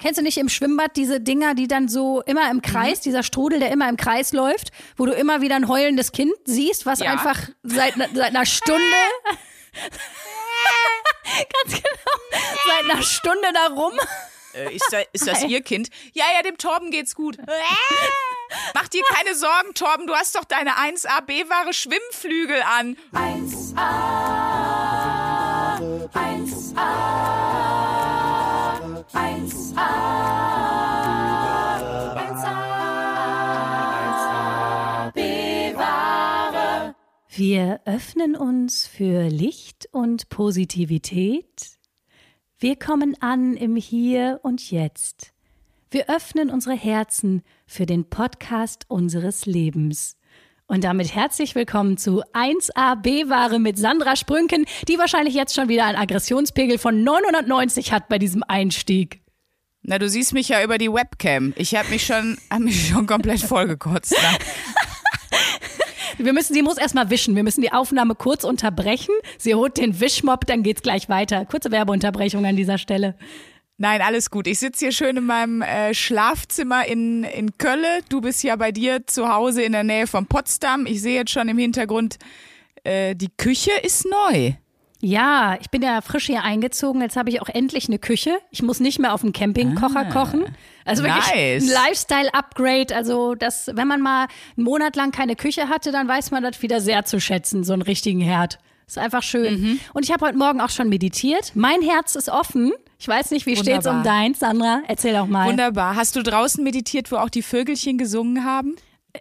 Kennst du nicht im Schwimmbad diese Dinger, die dann so immer im Kreis, mhm. dieser Strudel, der immer im Kreis läuft, wo du immer wieder ein heulendes Kind siehst, was ja. einfach seit, seit einer Stunde ganz genau seit einer Stunde da rum äh, ist, da, ist das Ihr Kind? Ja, ja, dem Torben geht's gut. Mach dir keine Sorgen, Torben, du hast doch deine 1A B-Ware Schwimmflügel an. 1A, 1A, 1A, Wir öffnen uns für Licht und Positivität wir kommen an im Hier und Jetzt. Wir öffnen unsere Herzen für den Podcast unseres Lebens. Und damit herzlich willkommen zu 1AB-Ware mit Sandra Sprünken, die wahrscheinlich jetzt schon wieder einen Aggressionspegel von 990 hat bei diesem Einstieg. Na, du siehst mich ja über die Webcam. Ich habe mich schon, hab mich schon komplett vollgekotzt. Wir müssen, sie muss erstmal wischen. Wir müssen die Aufnahme kurz unterbrechen. Sie holt den Wischmob, dann geht's gleich weiter. Kurze Werbeunterbrechung an dieser Stelle. Nein, alles gut. Ich sitze hier schön in meinem äh, Schlafzimmer in, in Kölle. Du bist ja bei dir zu Hause in der Nähe von Potsdam. Ich sehe jetzt schon im Hintergrund, äh, die Küche ist neu. Ja, ich bin ja frisch hier eingezogen. Jetzt habe ich auch endlich eine Küche. Ich muss nicht mehr auf dem Campingkocher ah, kochen. Also wirklich nice. ein Lifestyle-Upgrade. Also, das, wenn man mal einen Monat lang keine Küche hatte, dann weiß man das wieder sehr zu schätzen, so einen richtigen Herd. Ist einfach schön. Mhm. Und ich habe heute Morgen auch schon meditiert. Mein Herz ist offen. Ich weiß nicht, wie Wunderbar. steht's um deins, Sandra? Erzähl doch mal. Wunderbar. Hast du draußen meditiert, wo auch die Vögelchen gesungen haben?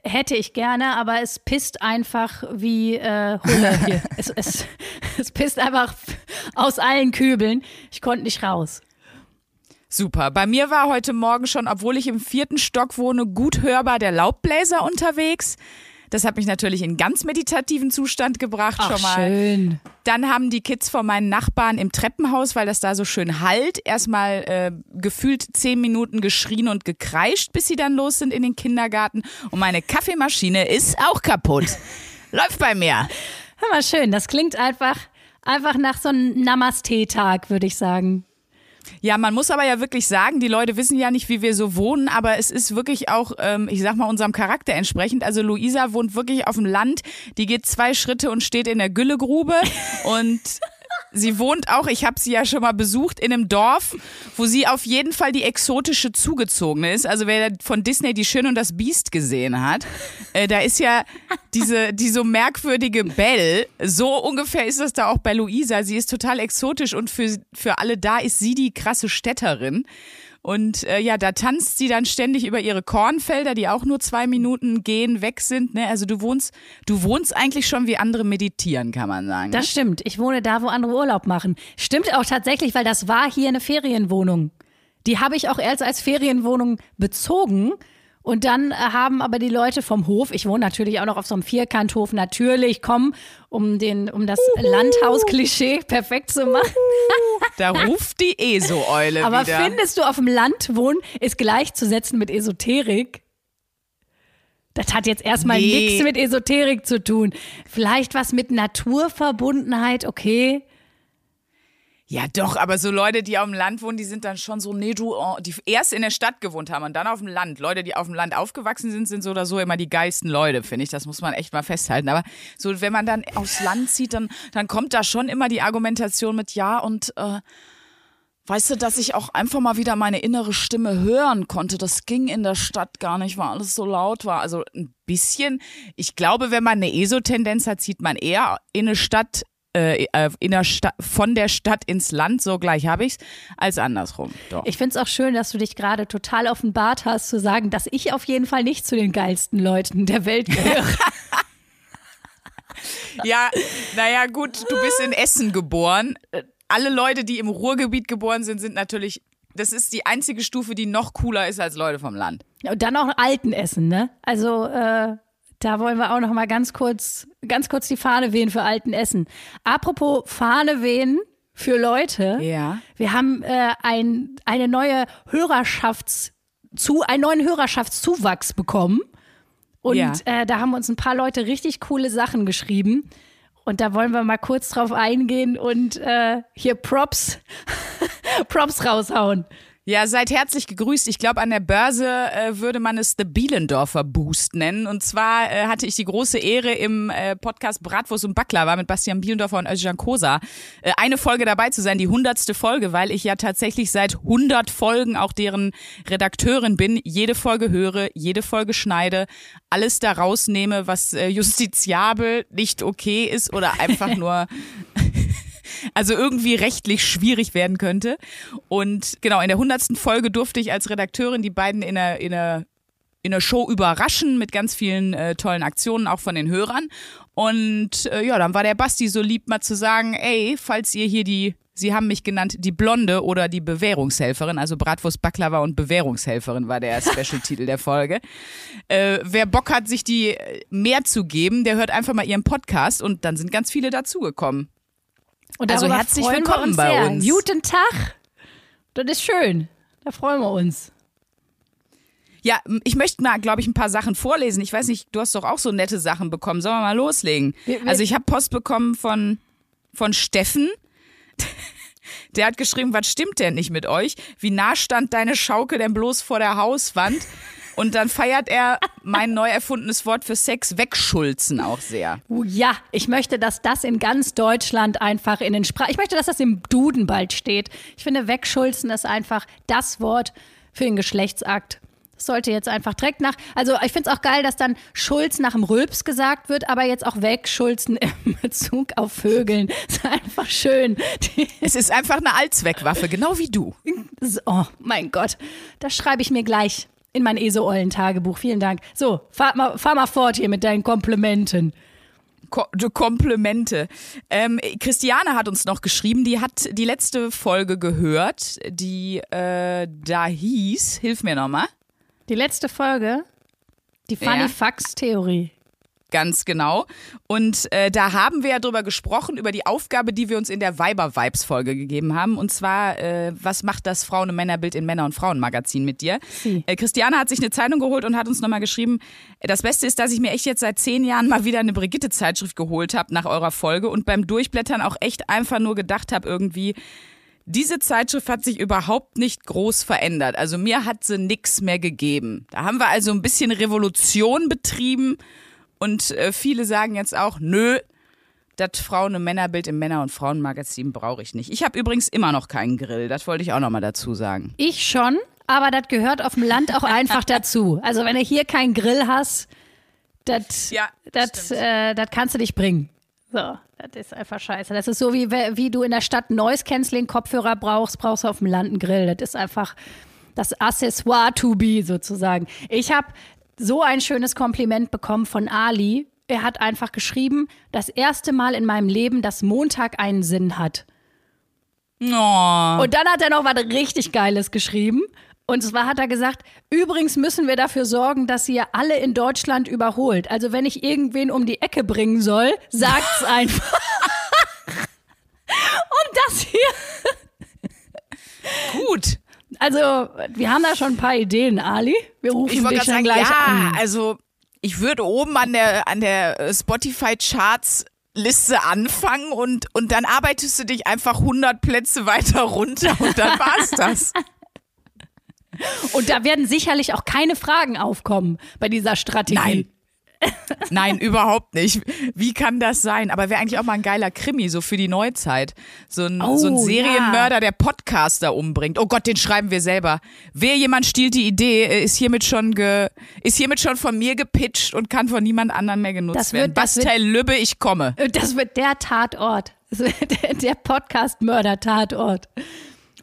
Hätte ich gerne, aber es pisst einfach wie äh, Hulle hier. es, es, es pisst einfach aus allen Kübeln. Ich konnte nicht raus. Super. Bei mir war heute Morgen schon, obwohl ich im vierten Stock wohne, gut hörbar der Laubbläser unterwegs. Das hat mich natürlich in ganz meditativen Zustand gebracht Ach, schon mal. Schön. Dann haben die Kids von meinen Nachbarn im Treppenhaus, weil das da so schön halt, erstmal äh, gefühlt zehn Minuten geschrien und gekreischt, bis sie dann los sind in den Kindergarten. Und meine Kaffeemaschine ist auch kaputt. Läuft bei mir. Hör mal schön, das klingt einfach, einfach nach so einem Namaste-Tag, würde ich sagen. Ja, man muss aber ja wirklich sagen, die Leute wissen ja nicht, wie wir so wohnen, aber es ist wirklich auch, ähm, ich sag mal, unserem Charakter entsprechend. Also Luisa wohnt wirklich auf dem Land, die geht zwei Schritte und steht in der Güllegrube und Sie wohnt auch, ich habe sie ja schon mal besucht, in einem Dorf, wo sie auf jeden Fall die exotische Zugezogene ist. Also wer von Disney die Schön und das Biest gesehen hat, äh, da ist ja diese, die so merkwürdige Belle, so ungefähr ist das da auch bei Luisa. Sie ist total exotisch und für, für alle da ist sie die krasse Städterin. Und äh, ja, da tanzt sie dann ständig über ihre Kornfelder, die auch nur zwei Minuten gehen, weg sind. Ne? Also du wohnst, du wohnst eigentlich schon wie andere meditieren, kann man sagen. Das ne? stimmt. Ich wohne da, wo andere Urlaub machen. Stimmt auch tatsächlich, weil das war hier eine Ferienwohnung. Die habe ich auch erst als Ferienwohnung bezogen. Und dann äh, haben aber die Leute vom Hof, ich wohne natürlich auch noch auf so einem Vierkanthof, natürlich kommen, um den, um das Landhausklischee perfekt zu machen. da ruft die ESO-Eule Aber wieder. findest du, auf dem Land wohnen ist gleichzusetzen mit Esoterik? Das hat jetzt erstmal nee. nichts mit Esoterik zu tun. Vielleicht was mit Naturverbundenheit, okay. Ja, doch, aber so Leute, die auf dem Land wohnen, die sind dann schon so, nee, du, oh, die erst in der Stadt gewohnt haben und dann auf dem Land. Leute, die auf dem Land aufgewachsen sind, sind so oder so immer die geilsten Leute, finde ich. Das muss man echt mal festhalten. Aber so, wenn man dann aufs Land zieht, dann, dann kommt da schon immer die Argumentation mit, ja, und äh, weißt du, dass ich auch einfach mal wieder meine innere Stimme hören konnte. Das ging in der Stadt gar nicht, weil alles so laut war. Also ein bisschen, ich glaube, wenn man eine ESO-Tendenz hat, zieht man eher in eine Stadt äh, in der Stadt, von der Stadt ins Land, so gleich habe ich's, als andersrum. Doch. Ich finde es auch schön, dass du dich gerade total offenbart hast, zu sagen, dass ich auf jeden Fall nicht zu den geilsten Leuten der Welt gehöre. ja, naja, gut, du bist in Essen geboren. Alle Leute, die im Ruhrgebiet geboren sind, sind natürlich das ist die einzige Stufe, die noch cooler ist als Leute vom Land. Und dann auch alten Essen, ne? Also äh, da wollen wir auch noch mal ganz kurz, ganz kurz die Fahne wehen für alten Essen. Apropos Fahne wehen für Leute. Ja. Wir haben äh, ein, eine neue Hörerschafts zu, einen neuen Hörerschaftszuwachs bekommen. Und ja. äh, da haben uns ein paar Leute richtig coole Sachen geschrieben. Und da wollen wir mal kurz drauf eingehen und äh, hier Props, Props raushauen. Ja, seid herzlich gegrüßt. Ich glaube, an der Börse äh, würde man es The Bielendorfer Boost nennen. Und zwar äh, hatte ich die große Ehre im äh, Podcast Bratwurst und Baklava mit Bastian Bielendorfer und Özcan Kosa äh, eine Folge dabei zu sein, die hundertste Folge, weil ich ja tatsächlich seit 100 Folgen auch deren Redakteurin bin, jede Folge höre, jede Folge schneide, alles da rausnehme, was äh, justiziabel, nicht okay ist oder einfach nur also irgendwie rechtlich schwierig werden könnte. Und genau, in der hundertsten Folge durfte ich als Redakteurin die beiden in einer, in einer in der Show überraschen mit ganz vielen äh, tollen Aktionen, auch von den Hörern. Und äh, ja, dann war der Basti so lieb, mal zu sagen, ey, falls ihr hier die, sie haben mich genannt, die Blonde oder die Bewährungshelferin, also Bratwurst Baklava und Bewährungshelferin war der Special-Titel der Folge. Äh, wer Bock hat, sich die äh, mehr zu geben, der hört einfach mal ihren Podcast und dann sind ganz viele dazugekommen. Und Also herzlich willkommen uns bei sehr. uns. Guten Tag. Das ist schön. Da freuen wir uns. Ja, ich möchte mal, glaube ich, ein paar Sachen vorlesen. Ich weiß nicht, du hast doch auch so nette Sachen bekommen. Sollen wir mal loslegen? Wir- wir- also ich habe Post bekommen von, von Steffen. Der hat geschrieben, was stimmt denn nicht mit euch? Wie nah stand deine Schaukel denn bloß vor der Hauswand? Und dann feiert er mein neu erfundenes Wort für Sex, wegschulzen auch sehr. Uh, ja, ich möchte, dass das in ganz Deutschland einfach in den Sprachen. Ich möchte, dass das im Duden bald steht. Ich finde, wegschulzen ist einfach das Wort für den Geschlechtsakt. Das sollte jetzt einfach direkt nach. Also, ich finde es auch geil, dass dann Schulz nach dem Rülps gesagt wird, aber jetzt auch wegschulzen im Bezug auf Vögeln. ist einfach schön. Es ist einfach eine Allzweckwaffe, genau wie du. oh mein Gott. Das schreibe ich mir gleich in mein ESO-Eulen-Tagebuch. Vielen Dank. So, fahr mal, fahr mal fort hier mit deinen Komplimenten. Ko Komplimente. Ähm, Christiane hat uns noch geschrieben, die hat die letzte Folge gehört, die äh, da hieß, hilf mir nochmal, Die letzte Folge, die Funny Ja. Facts Theorie. Ganz genau. Und äh, da haben wir ja drüber gesprochen, über die Aufgabe, die wir uns in der Weiber-Vibes-Folge gegeben haben. Und zwar, äh, was macht das Frauen- und Männerbild in Männer- und Frauenmagazin mit dir? Sie. Äh, Christiane hat sich eine Zeitung geholt und hat uns nochmal geschrieben, das Beste ist, dass ich mir echt jetzt seit zehn Jahren mal wieder eine Brigitte-Zeitschrift geholt habe nach eurer Folge und beim Durchblättern auch echt einfach nur gedacht habe, irgendwie, diese Zeitschrift hat sich überhaupt nicht groß verändert. Also mir hat sie nix mehr gegeben. Da haben wir also ein bisschen Revolution betrieben und äh, viele sagen jetzt auch, nö, das Frauen- und Männerbild im Männer- und Frauenmagazin brauche ich nicht. Ich habe übrigens immer noch keinen Grill, das wollte ich auch nochmal dazu sagen. Ich schon, aber das gehört auf dem Land auch einfach dazu. Also wenn du hier keinen Grill hast, das Ja, das äh, das kannst du nicht bringen. So, das ist einfach scheiße. Das ist so wie wie du in der Stadt Noise Canceling Kopfhörer brauchst, brauchst du auf dem Land einen Grill. Das ist einfach das Accessoire to be sozusagen. Ich habe so ein schönes Kompliment bekommen von Ali. Er hat einfach geschrieben, das erste Mal in meinem Leben, dass Montag einen Sinn hat. Oh. Und dann hat er noch was richtig Geiles geschrieben. Und zwar hat er gesagt, übrigens müssen wir dafür sorgen, dass ihr alle in Deutschland überholt. Also wenn ich irgendwen um die Ecke bringen soll, sagt's einfach. Und das hier, Gut. Also wir haben da schon ein paar Ideen, Ali. Wir rufen Ich dich sagen, gleich ja, an. also ich würde oben an der, an der äh, Spotify-Charts Liste anfangen und, und dann arbeitest du dich einfach 100 Plätze weiter runter und dann war's das. Und da werden sicherlich auch keine Fragen aufkommen bei dieser Strategie. Nein. Nein, überhaupt nicht. Wie kann das sein? Aber wäre eigentlich auch mal ein geiler Krimi, so für die Neuzeit. So ein, Oh, so ein ja. Serienmörder, der Podcaster umbringt. Oh Gott, den schreiben wir selber. Wer jemand stiehlt die Idee, äh, ist hiermit schon ge, ist hiermit schon von mir gepitcht und kann von niemand anderem mehr genutzt Das wird- werden. das wird- Bastel Lübbe, ich komme. Das wird der Tatort. Wird Der Podcast-Mörder-Tatort.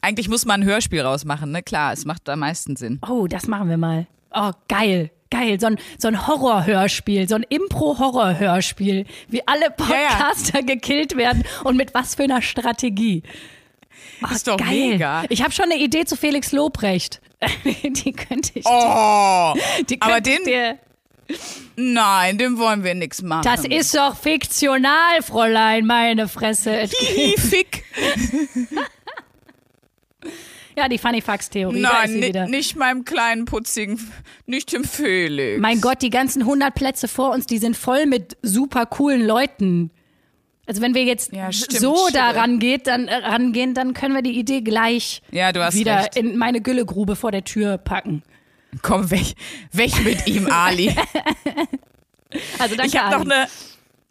Eigentlich muss man ein Hörspiel rausmachen, ne? Klar, es macht am meisten Sinn. Oh, das machen wir mal. Oh, geil. Geil, so ein, so ein Horrorhörspiel, so ein Impro-Horror-Hörspiel, wie alle Podcaster gekillt werden und mit was für einer Strategie. Oh, Ist doch geil. mega. Ich habe schon eine Idee zu Felix Lobrecht. die könnte ich Oh, die aber könnte ich den- dir. nein, dem wollen wir nix machen. Das ist doch fiktional, Fräulein, meine Fresse. Es- Hihi, Fick. Ja, die Funny Facts Theorie. Nein, ni- nicht meinem kleinen putzigen, nicht dem Felix. Mein Gott, die ganzen 100 Plätze vor uns, die sind voll mit super coolen Leuten. Also wenn wir jetzt Ja, stimmt, so stimmt. da rangeht, dann, äh, rangehen, dann können wir die Idee gleich Ja, du hast wieder recht. in meine Güllegrube vor der Tür packen. Komm, weg, weg mit ihm, Ali. Also danke, Ich noch Ali. eine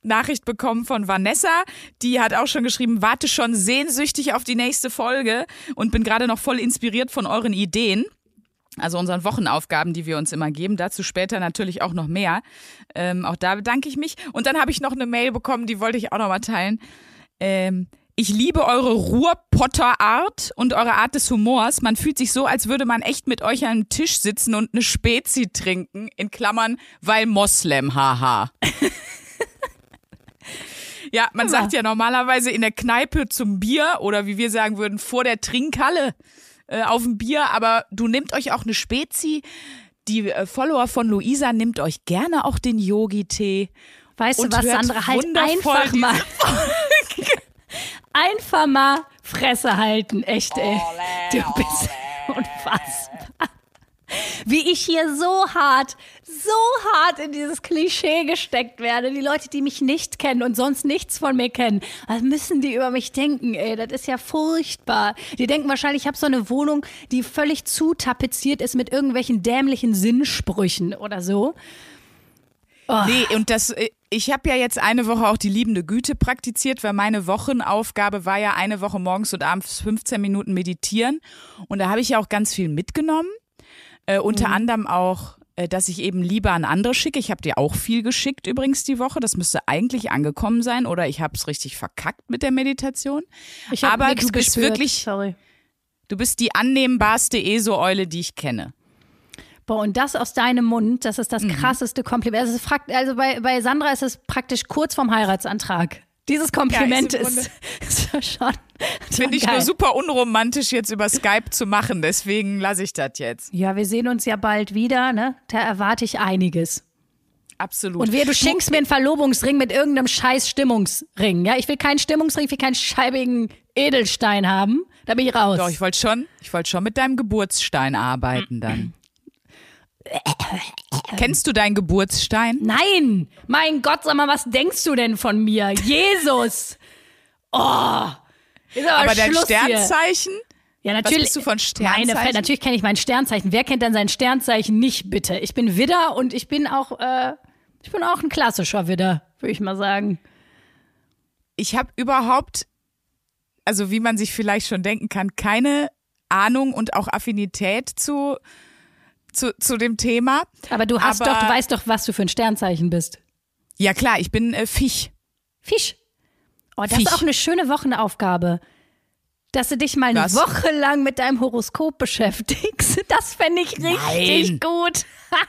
Nachricht bekommen von Vanessa, die hat auch schon geschrieben, warte schon sehnsüchtig auf die nächste Folge und bin gerade noch voll inspiriert von euren Ideen. Also unseren Wochenaufgaben, die wir uns immer geben. Dazu später natürlich auch noch mehr. Ähm, auch da bedanke ich mich. Und dann habe ich noch eine Mail bekommen, die wollte ich auch noch mal teilen. Ähm, ich liebe eure Ruhrpotter-Art und eure Art des Humors. Man fühlt sich so, als würde man echt mit euch an einem Tisch sitzen und eine Spezi trinken. In Klammern, weil Moslem, haha. ja, man sagt ja normalerweise in der Kneipe zum Bier oder wie wir sagen würden, vor der Trinkhalle äh, auf dem Bier, aber du nehmt euch auch eine Spezi. Die äh, Follower von Luisa nimmt euch gerne auch den Yogi-Tee. Weißt du was, Sandra, halt einfach mal. einfach mal Fresse halten, echt, ey. Du bist unfassbar. Wie ich hier so hart, so hart in dieses Klischee gesteckt werde. Die Leute, die mich nicht kennen und sonst nichts von mir kennen, was müssen die über mich denken, ey? Das ist ja furchtbar. Die denken wahrscheinlich, ich habe so eine Wohnung, die völlig zutapeziert ist mit irgendwelchen dämlichen Sinnsprüchen oder so. Nee, und das, äh, ich habe ja jetzt eine Woche auch die liebende Güte praktiziert, weil meine Wochenaufgabe war ja eine Woche morgens und abends 15 Minuten meditieren. Und da habe ich ja auch ganz viel mitgenommen. Äh, unter anderem auch, äh, dass ich eben lieber an andere schicke. Ich habe dir auch viel geschickt übrigens die Woche. Das müsste eigentlich angekommen sein oder ich habe es richtig verkackt mit der Meditation. Ich Aber du bist gespürt. wirklich, Sorry. du bist die annehmbarste ESO-Eule, die ich kenne. Boah, und das aus deinem Mund, das ist das Mhm. krasseste Kompliment. Also, also bei, bei Sandra ist es praktisch kurz vorm Heiratsantrag. Dieses Kompliment Ja, ist ist schon. Finde ich geil. nur super unromantisch jetzt über Skype zu machen, deswegen lasse ich das jetzt. Ja, wir sehen uns ja bald wieder, ne? Da erwarte ich einiges. Absolut. Und wer, du schenkst mir einen Verlobungsring mit irgendeinem scheiß Stimmungsring. Ja, ich will keinen Stimmungsring, ich will keinen scheibigen Edelstein haben. Da bin ich raus. Doch, ich wollte schon, ich wollte schon mit deinem Geburtsstein arbeiten dann. Kennst du deinen Geburtsstein? Nein! Mein Gott, sag mal, was denkst du denn von mir? Jesus! Oh! Ist aber, Aber dein Schluss Hier. Sternzeichen? Ja, natürlich. bist du von Meine, Sternzeichen? Fe- natürlich kenne ich mein Sternzeichen. Wer kennt denn sein Sternzeichen nicht, bitte? Ich bin Widder und ich bin auch, äh, ich bin auch ein klassischer Widder, würde ich mal sagen. Ich habe überhaupt, also wie man sich vielleicht schon denken kann, keine Ahnung und auch Affinität zu, zu, zu dem Thema. Aber du hast Aber- doch, du weißt doch, was du für ein Sternzeichen bist. Ja klar, ich bin äh, Fisch. Fisch. Oh, das Fisch. ist auch eine schöne Wochenaufgabe. Dass du dich mal eine Was? Woche lang mit deinem Horoskop beschäftigst. Das fände ich richtig Nein. gut.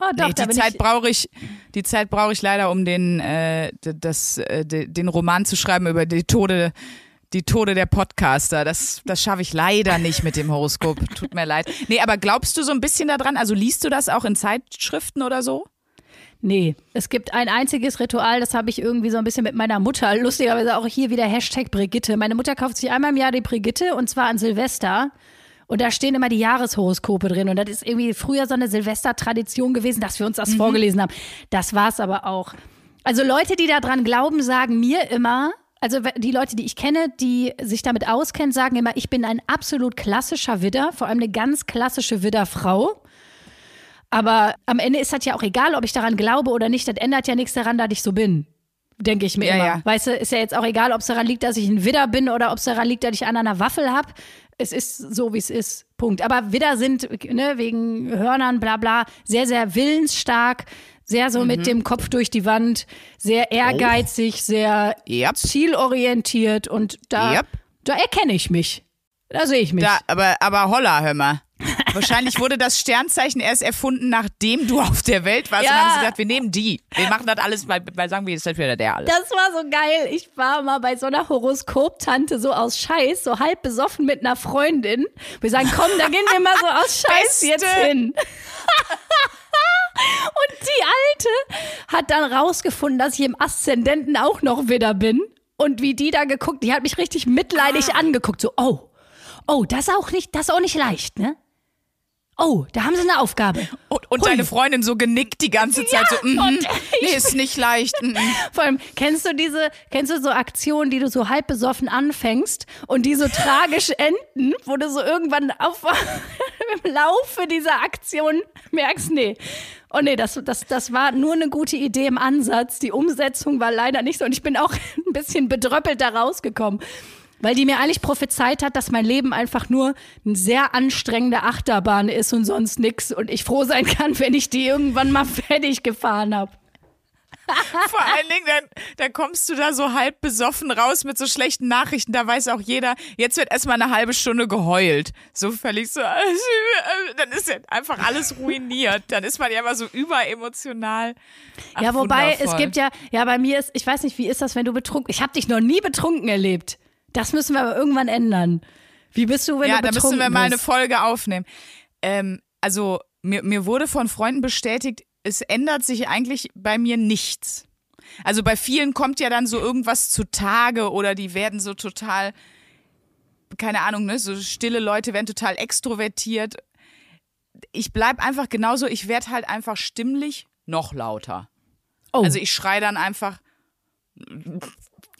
oh, doch, Nee, die Zeit brauche ich, die Zeit brauche ich leider, um den, äh, das, äh, den Roman zu schreiben über die Tode, die Tode der Podcaster. Das, das schaffe ich leider nicht mit dem Horoskop. Tut mir leid. Nee, aber glaubst du so ein bisschen daran? Also liest du das auch in Zeitschriften oder so? Nee, es gibt ein einziges Ritual, das habe ich irgendwie so ein bisschen mit meiner Mutter. Lustigerweise auch hier wieder Hashtag Brigitte. Meine Mutter kauft sich einmal im Jahr die Brigitte und zwar an Silvester. Und da stehen immer die Jahreshoroskope drin. Und das ist irgendwie früher so eine Silvestertradition gewesen, dass wir uns das vorgelesen haben. Das war's aber auch. Also Leute, die daran glauben, sagen mir immer, also die Leute, die ich kenne, die sich damit auskennen, sagen immer, ich bin ein absolut klassischer Widder, vor allem eine ganz klassische Widderfrau. Aber am Ende ist das ja auch egal, ob ich daran glaube oder nicht. Das ändert ja nichts daran, dass ich so bin. Denke ich mir Ja, immer. ja. Weißt du, ist ja jetzt auch egal, ob es daran liegt, dass ich ein Widder bin oder ob es daran liegt, dass ich an einer Waffel habe. Es ist so, wie es ist. Punkt. Aber Widder sind, ne, wegen Hörnern, bla bla, sehr, sehr willensstark, sehr so Mhm. mit dem Kopf durch die Wand, sehr ehrgeizig, sehr Yep. zielorientiert und da, Yep. da erkenne ich mich. Da sehe ich mich. Da, aber, aber holla, hör mal. Wahrscheinlich wurde das Sternzeichen erst erfunden, nachdem du auf der Welt warst. Und Ja. dann haben sie gesagt, wir nehmen die. Wir machen das alles, weil, weil sagen wir, ist das wieder der alles. Das war so geil. Ich war mal bei so einer Horoskop-Tante so aus Scheiß, so halb besoffen mit einer Freundin. Wir sagen, komm, da gehen wir mal so aus Scheiß Beste. jetzt hin. Und die Alte hat dann rausgefunden, dass ich im Aszendenten auch noch Widder bin. Und wie die da geguckt, die hat mich richtig mitleidig angeguckt. So, oh, oh, das auch nicht, das auch nicht leicht, ne? Oh, da haben sie eine Aufgabe. Und, und deine Freundin so genickt die ganze Zeit Ja, so, und nee, ist nicht leicht. mhm. Vor allem, kennst du diese, kennst du so Aktionen, die du so halb besoffen anfängst und die so tragisch enden, wo du so irgendwann auf, im Laufe dieser Aktion merkst, nee. Oh nee, das, das, das war nur eine gute Idee im Ansatz. Die Umsetzung war leider nicht so und ich bin auch ein bisschen bedröppelt da rausgekommen. Weil die mir eigentlich prophezeit hat, dass mein Leben einfach nur eine sehr anstrengende Achterbahn ist und sonst nix und ich froh sein kann, wenn ich die irgendwann mal fertig gefahren habe. Vor allen Dingen, dann, dann kommst du da so halb besoffen raus mit so schlechten Nachrichten. Da weiß auch jeder, jetzt wird erstmal eine halbe Stunde geheult. So völlig so, dann ist ja einfach alles ruiniert. Dann ist man ja immer so überemotional. Ach, ja, wobei wundervoll. es gibt ja, ja, bei mir ist, ich weiß nicht, wie ist das, wenn du betrunken, ich habe dich noch nie betrunken erlebt. Das müssen wir aber irgendwann ändern. Wie bist du, wenn Ja, du da betrunken müssen wir mal eine bist? Folge aufnehmen. Ähm, also, mir, mir wurde von Freunden bestätigt, es ändert sich eigentlich bei mir nichts. Also bei vielen kommt ja dann so irgendwas zutage oder die werden so total, keine Ahnung, ne, so stille Leute werden total extrovertiert. Ich bleib einfach genauso, ich werde halt einfach stimmlich noch lauter. Oh, Also ich schreie dann einfach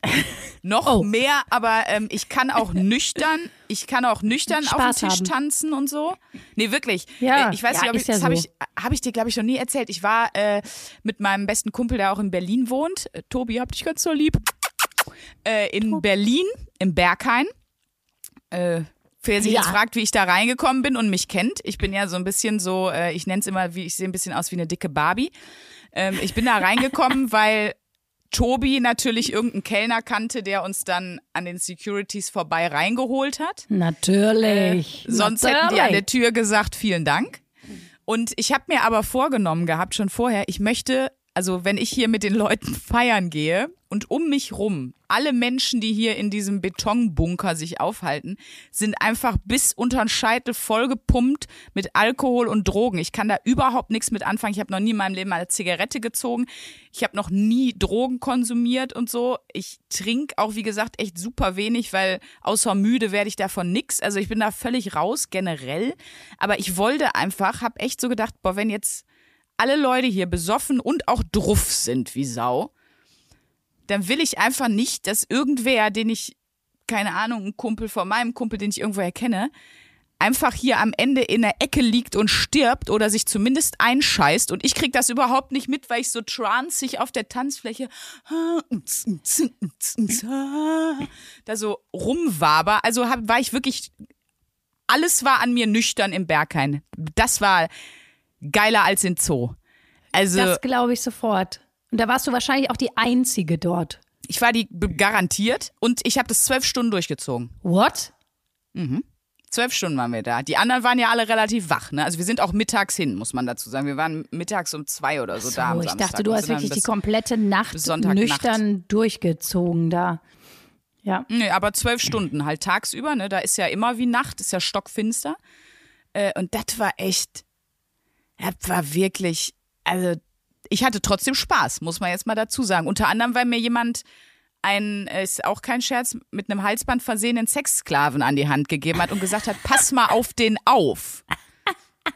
noch Oh. mehr, aber ähm, ich kann auch nüchtern, ich kann auch nüchtern auf dem Spaß Tisch haben. tanzen und so. Nee, wirklich. Ja, Äh, ich weiß ja, nicht, ob ich, ja das habe so. ich, hab ich dir, glaube ich, noch nie erzählt. Ich war äh, mit meinem besten Kumpel, der auch in Berlin wohnt. Äh, Tobi, hab dich ganz so lieb. Äh, in Berlin, im Berghain. Äh, Wer sich Ja. jetzt fragt, wie ich da reingekommen bin und mich kennt, ich bin ja so ein bisschen so, äh, ich nenne es immer, wie ich sehe ein bisschen aus wie eine dicke Barbie. Ähm, ich bin da reingekommen, weil Tobi natürlich irgendeinen Kellner kannte, der uns dann an den Securities vorbei reingeholt hat. natürlich. Äh, Sonst natürlich. hätten die an der Tür gesagt, vielen Dank. Und ich habe mir aber vorgenommen gehabt, schon vorher, ich möchte, also wenn ich hier mit den Leuten feiern gehe und um mich rum, alle Menschen, die hier in diesem Betonbunker sich aufhalten, sind einfach bis unter den Scheitel vollgepumpt mit Alkohol und Drogen. Ich kann da überhaupt nichts mit anfangen. Ich habe noch nie in meinem Leben eine Zigarette gezogen. Ich habe noch nie Drogen konsumiert und so. Ich trinke auch, wie gesagt, echt super wenig, weil außer müde werde ich davon nix. Also ich bin da völlig raus generell. Aber ich wollte einfach, habe echt so gedacht, boah, wenn jetzt alle Leute hier besoffen und auch druff sind wie Sau, dann will ich einfach nicht, dass irgendwer, den ich, keine Ahnung, ein Kumpel von meinem Kumpel, den ich irgendwo erkenne, einfach hier am Ende in der Ecke liegt und stirbt oder sich zumindest einscheißt und ich krieg das überhaupt nicht mit, weil ich so tranceig auf der Tanzfläche da so rumwaber. Also war ich wirklich, alles war an mir nüchtern im Berghain. Das war geiler als in Zoo. Also Das glaube ich sofort. Und da warst du wahrscheinlich auch die Einzige dort. ich war die garantiert und ich habe das zwölf Stunden durchgezogen. What? Zwölf Stunden waren wir da. Die anderen waren ja alle relativ wach. Ne? Also wir sind auch mittags hin, muss man dazu sagen. Wir waren mittags um zwei oder so, So, da am ich Samstag dachte, du hast wirklich die komplette Nacht nüchtern durchgezogen da. Ja. Nee, aber zwölf Stunden halt tagsüber, ne? Da ist ja immer wie Nacht, ist ja stockfinster. Äh, und das war echt, das war wirklich, also ich hatte trotzdem Spaß, muss man jetzt mal dazu sagen. Unter anderem, weil mir jemand einen, äh, ist auch kein Scherz, mit einem Halsband versehenen Sexsklaven an die Hand gegeben hat und gesagt hat, pass mal auf den auf.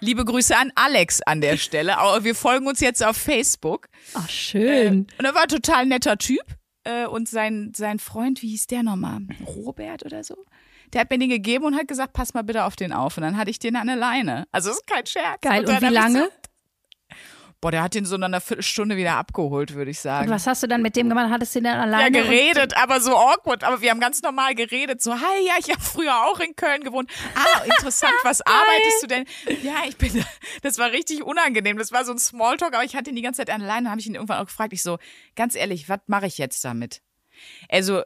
Liebe Grüße an Alex an der Stelle. Wir folgen uns jetzt auf Facebook. Ach, schön. Und er war ein total netter Typ. Äh, und sein, sein Freund, wie hieß der nochmal? Robert oder so? Der hat mir den gegeben und hat gesagt, pass mal bitte auf den auf. Und dann hatte ich den an der Leine. Also das ist kein Scherz. Geil. dann Und wie lange? So, boah, der hat den so nach einer Viertelstunde wieder abgeholt, würde ich Und sagen. was hast du dann mit dem gemacht? Hattest du den Ja, alleine? geredet, aber so awkward. Aber wir haben ganz normal geredet. So, hi, ja, ich habe früher auch in Köln gewohnt. Ah, interessant, was arbeitest du denn? Ja, ich bin, das war richtig unangenehm. Das war so ein Smalltalk, aber ich hatte ihn die ganze Zeit allein. Dann habe ich ihn irgendwann auch gefragt. Ich so, ganz ehrlich, was mache ich jetzt damit? Also,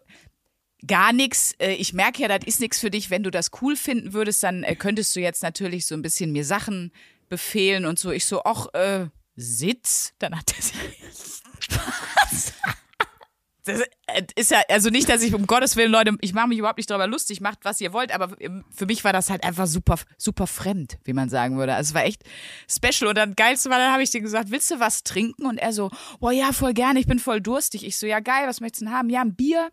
gar nichts. Ich merke ja, das ist nichts für dich. Wenn du das cool finden würdest, dann äh, könntest du jetzt natürlich so ein bisschen mir Sachen befehlen und so. Ich so, ach, äh, Sitz. Dann hat er sich das äh, ist ja, also nicht, dass ich um Gottes Willen, Leute, ich mache mich überhaupt nicht darüber lustig, macht, was ihr wollt, aber für mich war das halt einfach super, super fremd, wie man sagen würde. Also es war echt special. Und dann geilste war, dann habe ich dir gesagt, willst du was trinken? Und er so, boah, ja, voll gerne, ich bin voll durstig. Ich so, ja, geil, was möchtest du denn haben? Ja, ein Bier.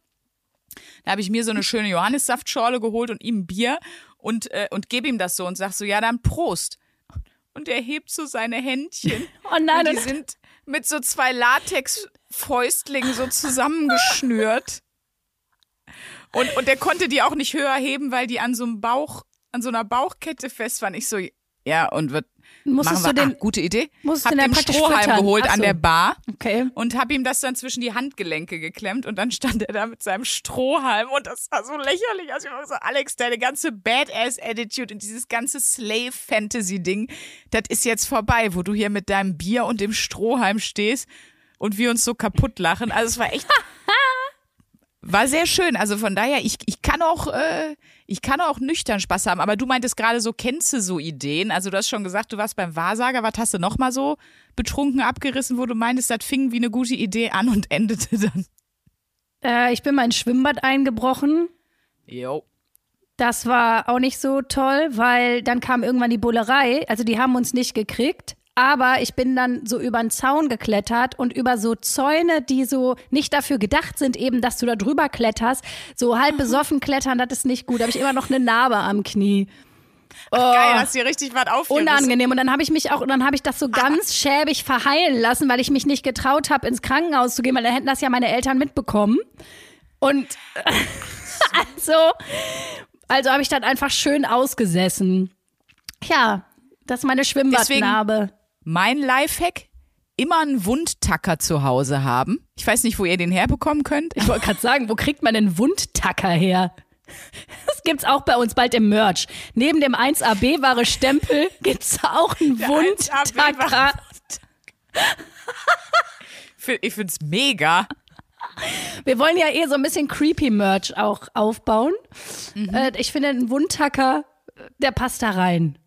Da habe ich mir so eine schöne Johannissaftschorle geholt und ihm ein Bier und, äh, und gebe ihm das so und sag so, ja, dann Prost. und er hebt so seine Händchen. Oh nein, und die sind mit so zwei Latex-Fäustlingen so zusammengeschnürt. Und, und der konnte die auch nicht höher heben, weil die an so einem Bauch, an so einer Bauchkette fest waren. Ich so, ja, und wird Musstest wir, du den, ah, gute Idee. musstest Hab den Strohhalm füttern? geholt Ach an so. der Bar Okay. und hab ihm das dann zwischen die Handgelenke geklemmt und dann stand er da mit seinem Strohhalm und das sah so lächerlich aus. Ich war so, Alex, deine ganze Badass-Attitude und dieses ganze Slave-Fantasy-Ding, das ist jetzt vorbei, wo du hier mit deinem Bier und dem Strohhalm stehst und wir uns so kaputt lachen. Also es war echt, war sehr schön. Also von daher, ich, ich kann auch, äh, ich kann auch nüchtern Spaß haben. Aber du meintest gerade so, kennst du so Ideen? Also du hast schon gesagt, du warst beim Wahrsager. Was hast du noch mal so betrunken abgerissen, wo du meintest, das fing wie eine gute Idee an und endete dann? Äh, ich bin mal ins Schwimmbad eingebrochen. Jo. Das war auch nicht so toll, weil dann kam irgendwann die Bullerei. Also die haben uns nicht gekriegt. Aber ich bin dann so über einen Zaun geklettert und über so Zäune, die so nicht dafür gedacht sind, eben, dass du da drüber kletterst. So halb besoffen klettern, das ist nicht gut. Da habe ich immer noch eine Narbe am Knie. Oh, Geil, hast dir richtig was aufgerissen. unangenehm. Und dann habe ich mich auch, und dann habe ich das so ganz schäbig verheilen lassen, weil ich mich nicht getraut habe, ins Krankenhaus zu gehen, weil dann hätten das ja meine Eltern mitbekommen. Und also, also habe ich dann einfach schön ausgesessen. Ja, das ist meine Schwimmbadnarbe. Mein Lifehack, immer einen Wundtacker zu Hause haben. Ich weiß nicht, wo ihr den herbekommen könnt. Ich wollte gerade sagen, wo kriegt man denn Wundtacker her? Das gibt's auch bei uns bald im Merch. Neben dem 1AB-Ware Stempel gibt's auch einen Wundtacker. 1AB Ich find's mega. Wir wollen ja eh so ein bisschen creepy Merch auch aufbauen. Äh, ich finde, ein Wundtacker, der passt da rein.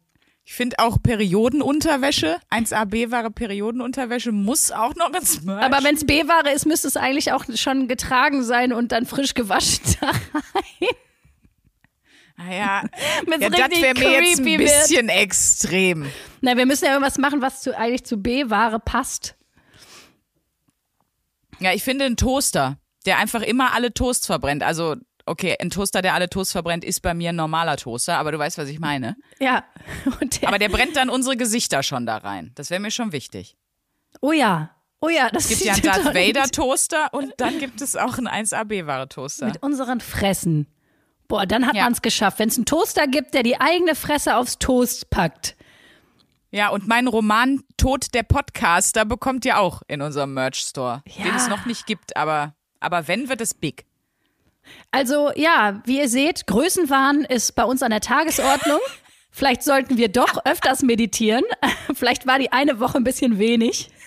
Ich finde auch Periodenunterwäsche, 1AB-Ware Periodenunterwäsche muss auch noch ins Merch. Aber wenn's B-Ware ist, müsste es eigentlich auch schon getragen sein und dann frisch gewaschen da rein. Ah ja, das wäre mir jetzt ein bisschen extrem. Na, wir müssen ja irgendwas machen, was zu, eigentlich zu B-Ware passt. Ja, ich finde einen Toaster, der einfach immer alle Toasts verbrennt. Also, okay, ein Toaster, der alle Toasts verbrennt, ist bei mir ein normaler Toaster, aber du weißt, was ich meine. Ja. Der, Aber der brennt dann unsere Gesichter schon da rein. Das wäre mir schon wichtig. oh ja. Oh ja, das Es gibt ja einen Darth Vader Toaster und dann gibt es auch einen 1AB-Ware Toaster. Mit unseren Fressen. Boah, dann hat Ja. man's geschafft. Wenn es einen Toaster gibt, der die eigene Fresse aufs Toast packt. Ja, und mein Roman Tod der Podcaster bekommt ihr auch in unserem Merch-Store, Ja. den es noch nicht gibt, aber, aber wenn, wird es big. Also ja, wie ihr seht, Größenwahn ist bei uns an der Tagesordnung. Vielleicht sollten wir doch öfters meditieren. Vielleicht war die eine Woche ein bisschen wenig.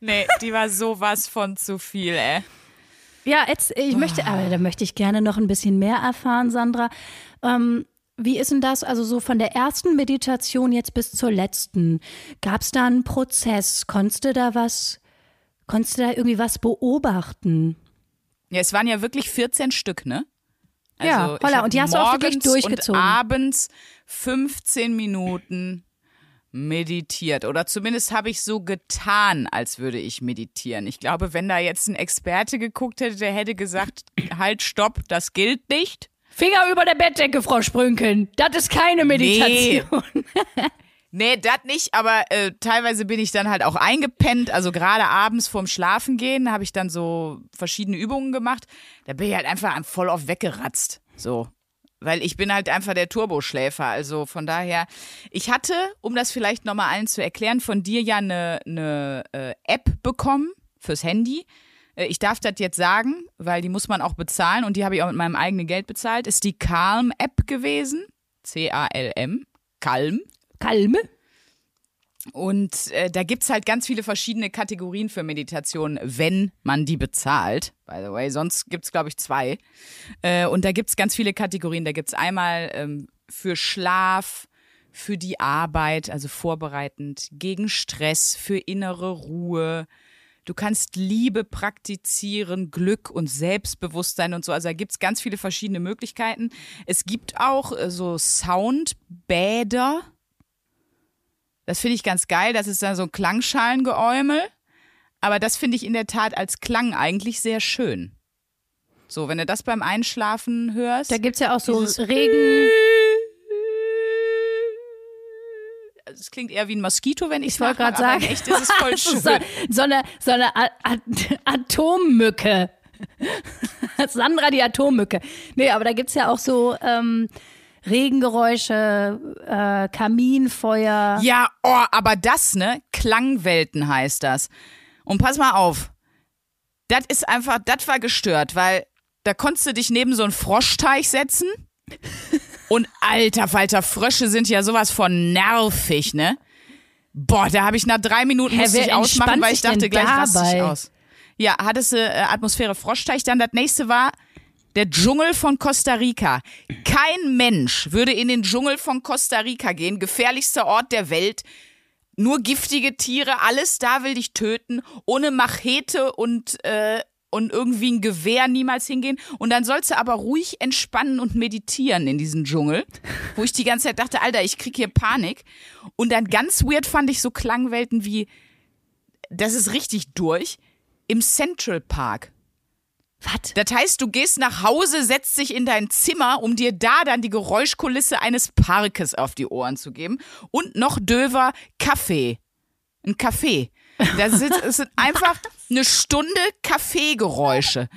Nee, die war sowas von zu viel, ey. Ja, jetzt, ich möchte, aber da möchte ich gerne noch ein bisschen mehr erfahren, Sandra. Ähm, wie ist denn das, also so von der ersten Meditation jetzt bis zur letzten? Gab es da einen Prozess? Konntest du da was, konntest du da irgendwie was beobachten? Ja, es waren ja wirklich 14 Stück, ne? Ja, ich holla, und die hast du auch wirklich morgens durchgezogen. Und abends 15 Minuten meditiert. Oder zumindest habe ich so getan, als würde ich meditieren. Ich glaube, wenn da jetzt ein Experte geguckt hätte, der hätte gesagt, halt, stopp, das gilt nicht. Finger über der Bettdecke, Frau Sprünken. Das ist keine Meditation. Nee, das nicht, aber äh, teilweise bin ich dann halt auch eingepennt. Also gerade abends vorm Schlafengehen habe ich dann so verschiedene Übungen gemacht. Da bin ich halt einfach voll auf weggeratzt. So. Weil ich bin halt einfach der Turboschläfer. Also von daher, ich hatte, um das vielleicht nochmal allen zu erklären, von dir ja eine, eine äh, App bekommen fürs Handy. Äh, Ich darf das jetzt sagen, weil die muss man auch bezahlen und die habe ich auch mit meinem eigenen Geld bezahlt. Ist die Calm-App gewesen. C-A-L-M. Calm. Kalme. Und äh, da gibt's halt ganz viele verschiedene Kategorien für Meditation, wenn man die bezahlt. By the way, sonst gibt's glaube ich, zwei. Äh, und da gibt's ganz viele Kategorien. Da gibt's einmal ähm, für Schlaf, für die Arbeit, also vorbereitend, gegen Stress, für innere Ruhe. Du kannst Liebe praktizieren, Glück und Selbstbewusstsein und so. Also da gibt's ganz viele verschiedene Möglichkeiten. Es gibt auch äh, so Soundbäder. Das finde ich ganz geil. Das ist dann so ein Klangschalengeäumel. Aber das finde ich in der Tat als Klang eigentlich sehr schön. So, wenn du das beim Einschlafen hörst. Da gibt's ja auch so Regen. es klingt eher wie ein Moskito, wenn ich Ich wollte gerade sagen, echt ist es voll schön. so, so eine, so eine Atommücke. Sandra die Atommücke. Nee, aber da gibt's ja auch so ähm, Regengeräusche, äh, Kaminfeuer. Ja, oh, aber das, ne? Klangwelten heißt das. Und pass mal auf. Das ist einfach, das war gestört, weil da konntest du dich neben so einen Froschteich setzen. Und alter Falter, Frösche sind ja sowas von nervig, ne? Boah, da habe ich nach drei Minuten Hä, musste ich ausmachen, weil ich dachte, gleich raste ich aus. Ja, hattest du äh, Atmosphäre Froschteich. Dann das nächste war der Dschungel von Costa Rica. Kein Mensch würde in den Dschungel von Costa Rica gehen. Gefährlichster Ort der Welt. Nur giftige Tiere, alles da will dich töten. Ohne Machete und, äh, und irgendwie ein Gewehr niemals hingehen. Und dann sollst du aber ruhig entspannen und meditieren in diesem Dschungel. Wo ich die ganze Zeit dachte, Alter, ich krieg hier Panik. Und dann ganz weird fand ich so Klangwelten wie, das ist richtig durch, im Central Park. Was? Das heißt, du gehst nach Hause, setzt dich in dein Zimmer, um dir da dann die Geräuschkulisse eines Parkes auf die Ohren zu geben. Und noch döver Kaffee. Ein Kaffee. Das sind, es sind einfach eine Stunde Kaffeegeräusche.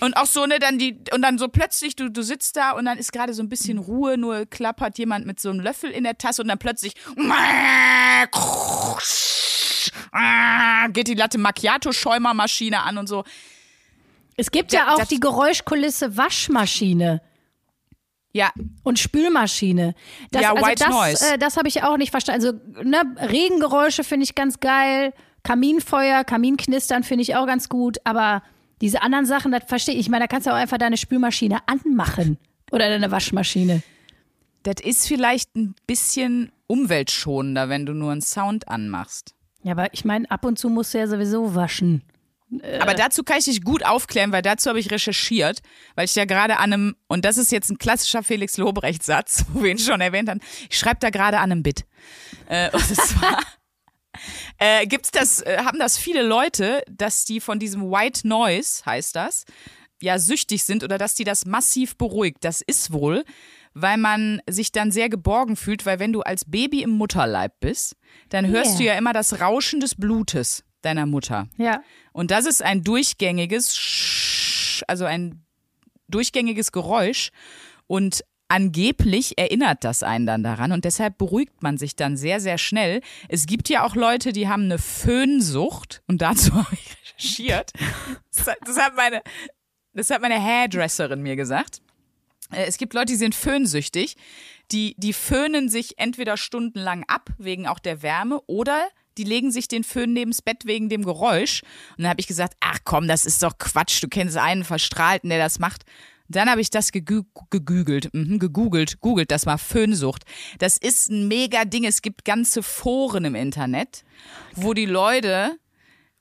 Und auch so, ne, dann die, und dann so plötzlich, du, du sitzt da und dann ist gerade so ein bisschen Ruhe, nur klappert jemand mit so einem Löffel in der Tasse und dann plötzlich geht die Latte Macchiato-Schäumermaschine an und so. Es gibt Ja, ja auch die Geräuschkulisse Waschmaschine Ja, und Spülmaschine. Das, Ja, also White das, Noise. Äh, das habe ich auch nicht verstanden. Also ne, Regengeräusche finde ich ganz geil, Kaminfeuer, Kaminknistern finde ich auch ganz gut, aber diese anderen Sachen, das verstehe ich. Ich meine, da kannst du auch einfach deine Spülmaschine anmachen oder deine Waschmaschine. das ist vielleicht ein bisschen umweltschonender, wenn du nur einen Sound anmachst. Ja, aber ich meine, ab und zu musst du ja sowieso waschen. Aber dazu kann ich dich gut aufklären, weil dazu habe ich recherchiert, weil ich ja gerade an einem, und das ist jetzt ein klassischer Felix Lobrecht-Satz, wo wir ihn schon erwähnt haben, ich schreibe da gerade an einem Bit. Äh, und zwar äh, gibt's das, äh, haben das viele Leute, dass die von diesem White Noise, heißt das, ja süchtig sind oder dass die das massiv beruhigt. Das ist wohl, weil man sich dann sehr geborgen fühlt, weil wenn du als Baby im Mutterleib bist, dann hörst Yeah. du ja immer das Rauschen des Blutes deiner Mutter. Ja. Und das ist ein durchgängiges, Sch- also ein durchgängiges Geräusch. Und angeblich erinnert das einen dann daran und deshalb beruhigt man sich dann sehr, sehr schnell. Es gibt ja auch Leute, die haben eine Föhnsucht und dazu habe ich recherchiert. Das hat, das hat meine, das hat meine Hairdresserin mir gesagt. Äh, Es gibt Leute, die sind föhnsüchtig. Die, die föhnen sich entweder stundenlang ab, wegen auch der Wärme, oder die legen sich den Föhn neben's Bett wegen dem Geräusch. Und dann habe ich gesagt, ach komm, das ist doch Quatsch, du kennst einen Verstrahlten, der das macht. Dann habe ich das gegü gegügelt, mhm, gegoogelt, googelt das mal, Föhnsucht. Das ist ein mega Ding. Es gibt ganze Foren im Internet, wo die Leute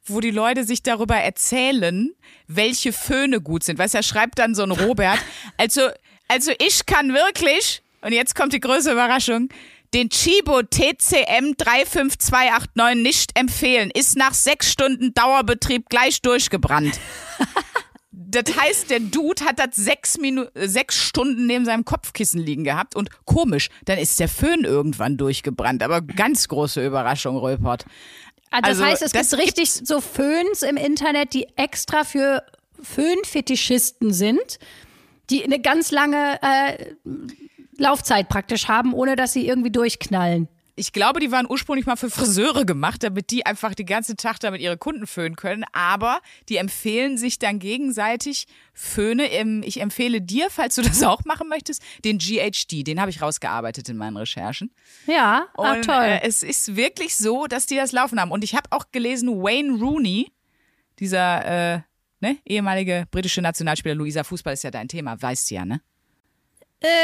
wo die Leute sich darüber erzählen, welche Föhne gut sind. Weißt du, er schreibt dann so ein Robert. Also, also ich kann wirklich, und jetzt kommt die größte Überraschung, den Chibo TCM 35289 nicht empfehlen. Ist nach sechs Stunden Dauerbetrieb gleich durchgebrannt. Das heißt, der Dude hat das sechs, Minu sechs Stunden neben seinem Kopfkissen liegen gehabt und komisch, dann ist der Föhn irgendwann durchgebrannt. Aber ganz große Überraschung, Röpert. Ah, Das Also, heißt, es das gibt richtig so Föhns im Internet, die extra für Föhnfetischisten sind, die eine ganz lange äh, Laufzeit praktisch haben, ohne dass sie irgendwie durchknallen. Ich glaube, die waren ursprünglich mal für Friseure gemacht, damit die einfach den ganzen Tag damit ihre Kunden föhnen können. Aber die empfehlen sich dann gegenseitig Föhne. Ähm, Ich empfehle dir, falls du das auch machen möchtest, den GHD. Den habe ich rausgearbeitet in meinen Recherchen. Ja, ah, Und toll. äh, es ist wirklich so, dass die das laufen haben. Und ich habe auch gelesen, Wayne Rooney, dieser äh, ne, ehemalige britische Nationalspieler, Luisa, Fußball ist ja dein Thema, weißt du ja, ne?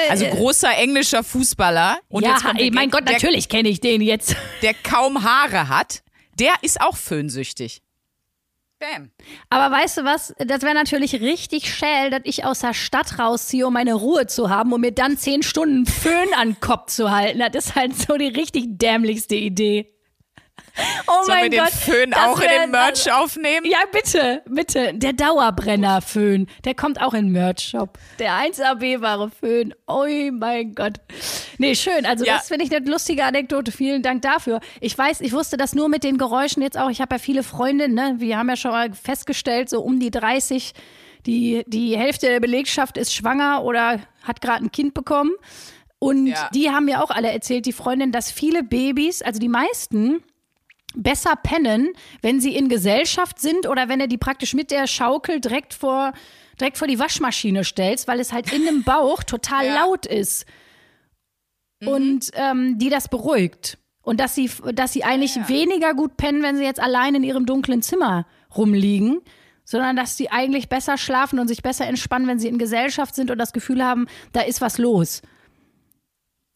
Also großer englischer Fußballer. Und Äh, ja, ey, der mein Gott, natürlich kenne ich den jetzt. Der, kaum Haare hat, der ist auch föhnsüchtig. Bam. Aber weißt du was? Das wäre natürlich richtig schäl, dass ich aus der Stadt rausziehe, um meine Ruhe zu haben, um mir dann zehn Stunden Föhn an den Kopf zu halten. Das ist halt so die richtig dämlichste Idee. Oh Sollen wir den Gott, Föhn auch in den Merch aufnehmen? Ja, bitte, bitte. Der Dauerbrenner-Föhn, der kommt auch in Merch-Shop. Der 1AB-ware Föhn. Oh mein Gott. Nee, schön. Also ja. das finde ich eine lustige Anekdote. Vielen Dank dafür. Ich weiß, ich wusste das nur mit den Geräuschen jetzt auch. Ich habe ja viele Freundinnen, ne? Wir haben ja schon mal festgestellt, so um die 30, die, die Hälfte der Belegschaft ist schwanger oder hat gerade ein Kind bekommen. Und ja. die haben mir auch alle erzählt, die Freundin, dass viele Babys, also die meisten, besser pennen, wenn sie in Gesellschaft sind oder wenn er die praktisch mit der Schaukel direkt vor, direkt vor die Waschmaschine stellst, weil es halt in dem Bauch total ja. laut ist. Mhm. Und ähm, die das beruhigt. Und dass sie, dass sie eigentlich ja. weniger gut pennen, wenn sie jetzt allein in ihrem dunklen Zimmer rumliegen, sondern dass sie eigentlich besser schlafen und sich besser entspannen, wenn sie in Gesellschaft sind und das Gefühl haben, da ist was los.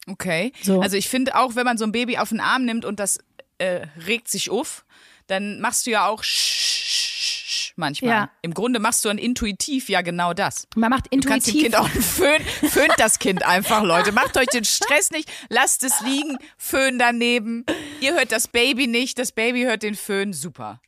Okay. So. Also ich finde auch, wenn man so ein Baby auf den Arm nimmt und das äh, regt sich auf, dann machst du ja auch manchmal. Ja. Im Grunde machst du dann intuitiv ja genau das. Man macht intuitiv. Du kannst dem Kind auch föhn, föhnt das Kind einfach, Leute. Macht euch den Stress nicht, lasst es liegen, föhn daneben. Ihr hört das Baby nicht, das Baby hört den Föhn, super.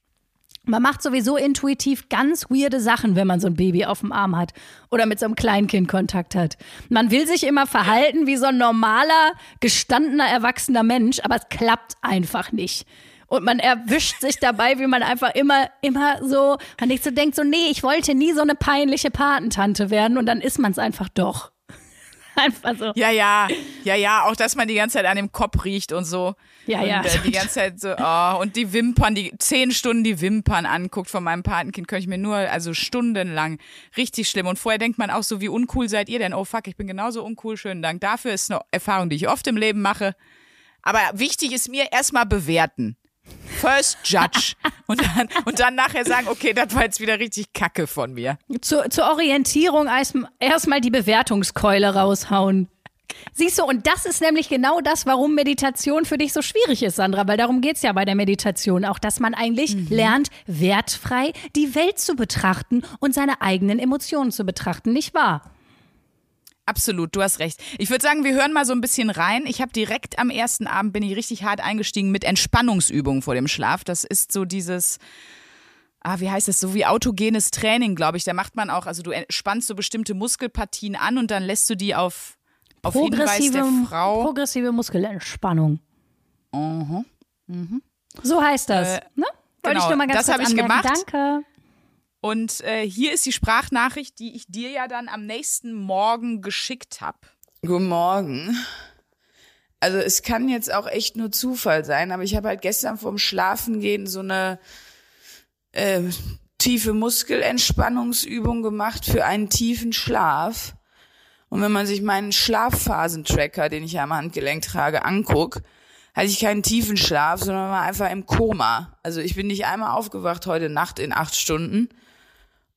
Man macht sowieso intuitiv ganz weirde Sachen, wenn man so ein Baby auf dem Arm hat oder mit so einem Kleinkind Kontakt hat. Man will sich immer verhalten wie so ein normaler, gestandener, erwachsener Mensch, aber es klappt einfach nicht. Und man erwischt sich dabei, wie man einfach immer, immer so, man nicht so denkt, so, nee, ich wollte nie so eine peinliche Patentante werden und dann ist man es einfach doch. Einfach so. Ja, ja, ja, ja, auch dass man die ganze Zeit an dem Kopf riecht und so. Ja, und, ja. Äh, die ganze Zeit so, oh, und die Wimpern, die zehn Stunden die Wimpern anguckt von meinem Patenkind, könnte ich mir nur, also stundenlang, richtig schlimm. Und vorher denkt man auch so, wie uncool seid ihr denn? Oh fuck, ich bin genauso uncool, schönen Dank. Dafür ist eine Erfahrung, die ich oft im Leben mache. Aber wichtig ist mir erstmal bewerten. First Judge. und, dann, und dann nachher sagen, okay, das war jetzt wieder richtig Kacke von mir. Zur, zur Orientierung erstmal die Bewertungskeule raushauen. Siehst du, und das ist nämlich genau das, warum Meditation für dich so schwierig ist, Sandra, weil darum geht es ja bei der Meditation auch, dass man eigentlich mhm. lernt, wertfrei die Welt zu betrachten und seine eigenen Emotionen zu betrachten, nicht wahr? Absolut, du hast recht. Ich würde sagen, wir hören mal so ein bisschen rein. Ich habe direkt am ersten Abend bin ich richtig hart eingestiegen mit Entspannungsübungen vor dem Schlaf. Das ist so dieses, ah, wie heißt das, so wie autogenes Training, glaube ich. Da macht man auch, also du spannst so bestimmte Muskelpartien an und dann lässt du die auf, auf progressive, Hinweis der Frau. Progressive Muskelentspannung. Uh -huh. mhm. So heißt das. Äh, ne? Wollte genau, ich nur mal ganz das habe ich gemacht. Danke. Und äh, hier ist die Sprachnachricht, die ich dir ja dann am nächsten Morgen geschickt habe. Guten Morgen. Also es kann jetzt auch echt nur Zufall sein, aber ich habe halt gestern vorm Schlafengehen so eine äh, tiefe Muskelentspannungsübung gemacht für einen tiefen Schlaf. Und wenn man sich meinen Schlafphasentracker, den ich ja am Handgelenk trage, anguckt, hatte ich keinen tiefen Schlaf, sondern war einfach im Koma. Also ich bin nicht einmal aufgewacht heute Nacht in acht Stunden.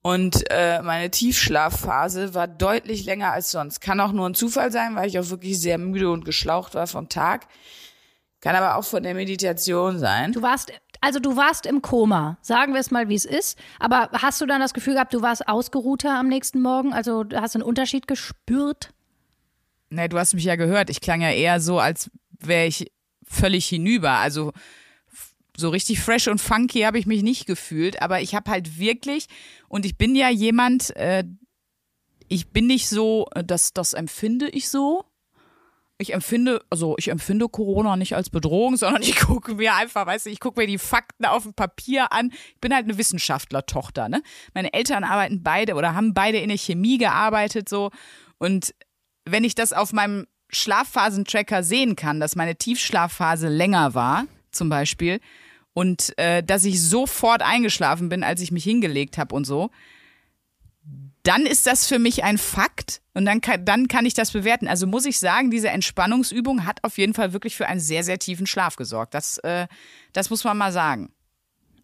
Und äh, meine Tiefschlafphase war deutlich länger als sonst. Kann auch nur ein Zufall sein, weil ich auch wirklich sehr müde und geschlaucht war vom Tag. Kann aber auch von der Meditation sein. Du warst, also du warst im Koma, sagen wir es mal, wie es ist. Aber hast du dann das Gefühl gehabt, du warst ausgeruhter am nächsten Morgen? Also hast du einen Unterschied gespürt? Nee, du hast mich ja gehört. Ich klang ja eher so, als wäre ich völlig hinüber. Also so richtig fresh und funky habe ich mich nicht gefühlt, aber ich habe halt wirklich, und ich bin ja jemand, äh, ich bin nicht so, äh, das, das empfinde ich so. Ich empfinde, also ich empfinde Corona nicht als Bedrohung, sondern ich gucke mir einfach, weißt du, ich gucke mir die Fakten auf dem Papier an. Ich bin halt eine Wissenschaftlertochter, ne? Meine Eltern arbeiten beide oder haben beide in der Chemie gearbeitet, so. Und wenn ich das auf meinem Schlafphasentracker sehen kann, dass meine Tiefschlafphase länger war, zum Beispiel, und äh, dass ich sofort eingeschlafen bin, als ich mich hingelegt habe und so, dann ist das für mich ein Fakt und dann kann, dann kann ich das bewerten. Also muss ich sagen, diese Entspannungsübung hat auf jeden Fall wirklich für einen sehr, sehr tiefen Schlaf gesorgt. Das, äh, das muss man mal sagen.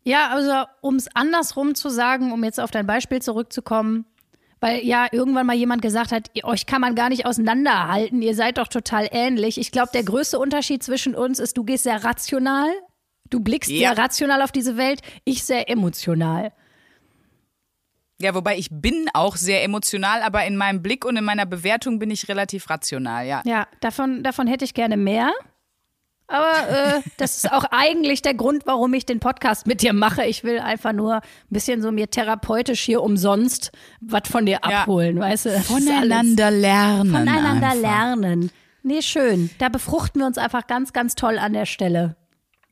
Ja, also um es andersrum zu sagen, um jetzt auf dein Beispiel zurückzukommen, weil ja irgendwann mal jemand gesagt hat, euch kann man gar nicht auseinanderhalten, ihr seid doch total ähnlich. Ich glaube, der größte Unterschied zwischen uns ist, du gehst sehr rational Du blickst ja. sehr rational auf diese Welt, ich sehr emotional. Ja, wobei ich bin auch sehr emotional, aber in meinem Blick und in meiner Bewertung bin ich relativ rational, ja. Ja, davon, davon hätte ich gerne mehr. Aber äh, das ist auch eigentlich der Grund, warum ich den Podcast mit dir mache. Ich will einfach nur ein bisschen so mir therapeutisch hier umsonst was von dir abholen, ja. weißt du? Voneinander lernen. Voneinander einfach. lernen. Nee, schön. Da befruchten wir uns einfach ganz, ganz toll an der Stelle.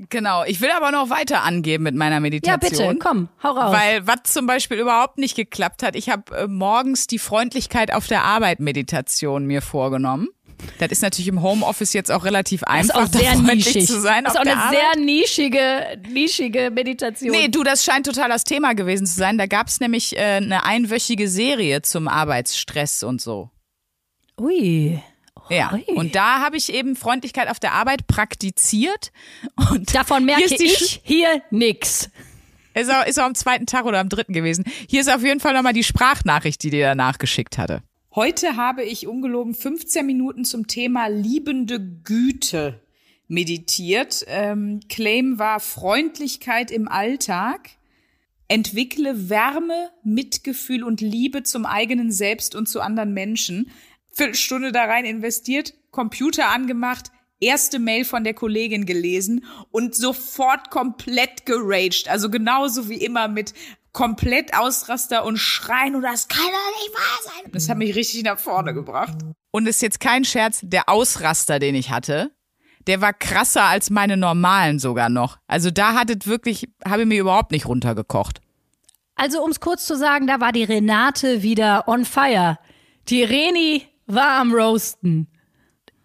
Genau, ich will aber noch weiter angeben mit meiner Meditation. Ja, bitte, komm, hau raus. Weil was zum Beispiel überhaupt nicht geklappt hat, ich habe äh, morgens die Freundlichkeit auf der Arbeit Meditation mir vorgenommen. Das ist natürlich im Homeoffice jetzt auch relativ einfach, das ist auch sehr freundlich nischig. zu sein. Das ist auch eine Arbeit. sehr nischige, nischige Meditation. Nee, du, das scheint total das Thema gewesen zu sein. Da gab es nämlich äh, eine einwöchige Serie zum Arbeitsstress und so. Ui. Ja, und da habe ich eben Freundlichkeit auf der Arbeit praktiziert. Und davon merke hier ich hier nix. Ist auch, ist auch am zweiten Tag oder am dritten gewesen. Hier ist auf jeden Fall nochmal die Sprachnachricht, die dir danach geschickt hatte. Heute habe ich ungelogen 15 Minuten zum Thema liebende Güte meditiert. Ähm, Claim war Freundlichkeit im Alltag. Entwickle Wärme, Mitgefühl und Liebe zum eigenen Selbst und zu anderen Menschen. Viertelstunde da rein investiert, Computer angemacht, erste Mail von der Kollegin gelesen und sofort komplett geraged. Also genauso wie immer mit komplett Ausraster und Schreien und das kann doch nicht wahr sein. Das hat mich richtig nach vorne gebracht. Und ist jetzt kein Scherz, der Ausraster, den ich hatte, der war krasser als meine normalen sogar noch. Also da hat es wirklich, habe ich mir überhaupt nicht runtergekocht. Also um es kurz zu sagen, da war die Renate wieder on fire. Die Reni war am Roasten.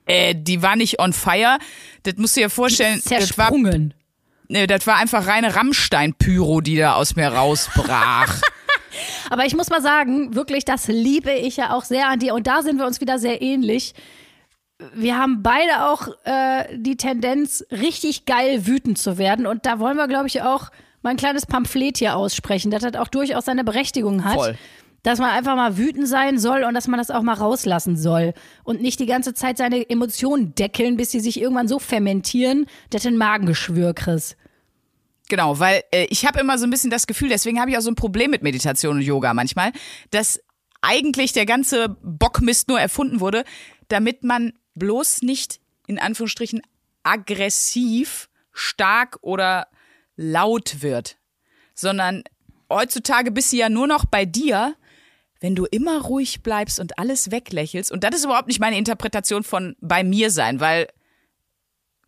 Äh, die war nicht on fire. Das musst du dir vorstellen. Zersprungen. Das war, nee, das war einfach reine Rammstein-Pyro, die da aus mir rausbrach. Aber ich muss mal sagen, wirklich, das liebe ich ja auch sehr an dir. Und da sind wir uns wieder sehr ähnlich. Wir haben beide auch äh, die Tendenz, richtig geil wütend zu werden. Und da wollen wir, glaube ich, auch mal ein kleines Pamphlet hier aussprechen, das hat auch durchaus seine Berechtigung hat. Voll dass man einfach mal wütend sein soll und dass man das auch mal rauslassen soll und nicht die ganze Zeit seine Emotionen deckeln, bis sie sich irgendwann so fermentieren, dass ein Magengeschwür kriegst. Genau, weil äh, ich habe immer so ein bisschen das Gefühl, deswegen habe ich auch so ein Problem mit Meditation und Yoga manchmal, dass eigentlich der ganze Bockmist nur erfunden wurde, damit man bloß nicht in Anführungsstrichen aggressiv, stark oder laut wird, sondern heutzutage bist du ja nur noch bei dir, wenn du immer ruhig bleibst und alles weglächelst. Und das ist überhaupt nicht meine Interpretation von bei mir sein, weil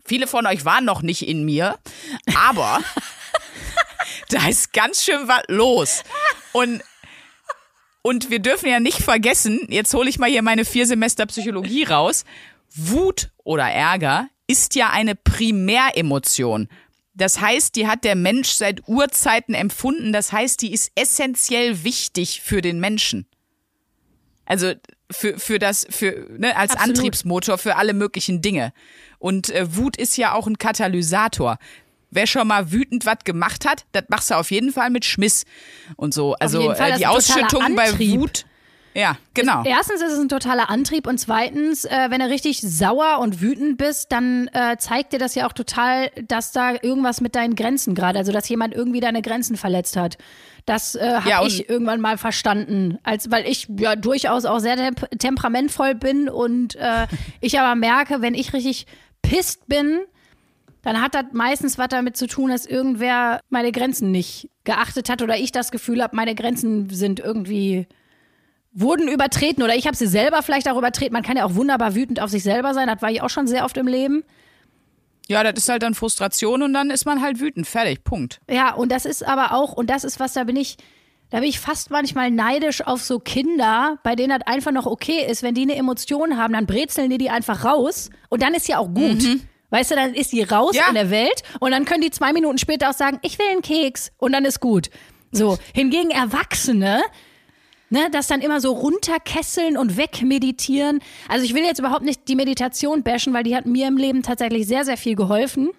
viele von euch waren noch nicht in mir, aber da ist ganz schön was los. Und und wir dürfen ja nicht vergessen, jetzt hole ich mal hier meine vier Semester Psychologie raus. Wut oder Ärger ist ja eine Primäremotion. Das heißt, die hat der Mensch seit Urzeiten empfunden. Das heißt, die ist essentiell wichtig für den Menschen. Also für, für das, für, ne, als Absolut. Antriebsmotor für alle möglichen Dinge. Und äh, Wut ist ja auch ein Katalysator. Wer schon mal wütend was gemacht hat, das machst du auf jeden Fall mit Schmiss und so. Also äh, die Ausschüttung bei. Wut. Ja, genau. Erstens ist es ein totaler Antrieb und zweitens, äh, wenn du richtig sauer und wütend bist, dann äh, zeigt dir das ja auch total, dass da irgendwas mit deinen Grenzen gerade, also dass jemand irgendwie deine Grenzen verletzt hat. Das äh, habe Ja, ich irgendwann mal verstanden, als weil ich ja durchaus auch sehr temp temperamentvoll bin und äh, ich aber merke, wenn ich richtig pisst bin, dann hat das meistens was damit zu tun, dass irgendwer meine Grenzen nicht geachtet hat oder ich das Gefühl habe, meine Grenzen sind irgendwie wurden übertreten oder ich habe sie selber vielleicht auch übertreten. Man kann ja auch wunderbar wütend auf sich selber sein, das war ich auch schon sehr oft im Leben. Ja, das ist halt dann Frustration und dann ist man halt wütend. Fertig, Punkt. Ja, und das ist aber auch, und das ist was, da bin ich, da bin ich fast manchmal neidisch auf so Kinder, bei denen das einfach noch okay ist, wenn die eine Emotion haben, dann brezeln die die einfach raus und dann ist ja auch gut. Weißt du, dann ist die raus Ja. in der Welt und dann können die zwei Minuten später auch sagen, ich will einen Keks und dann ist gut. So, hingegen Erwachsene, ne, das dann immer so runterkesseln und wegmeditieren. Also ich will jetzt überhaupt nicht die Meditation bashen, weil die hat mir im Leben tatsächlich sehr, sehr viel geholfen.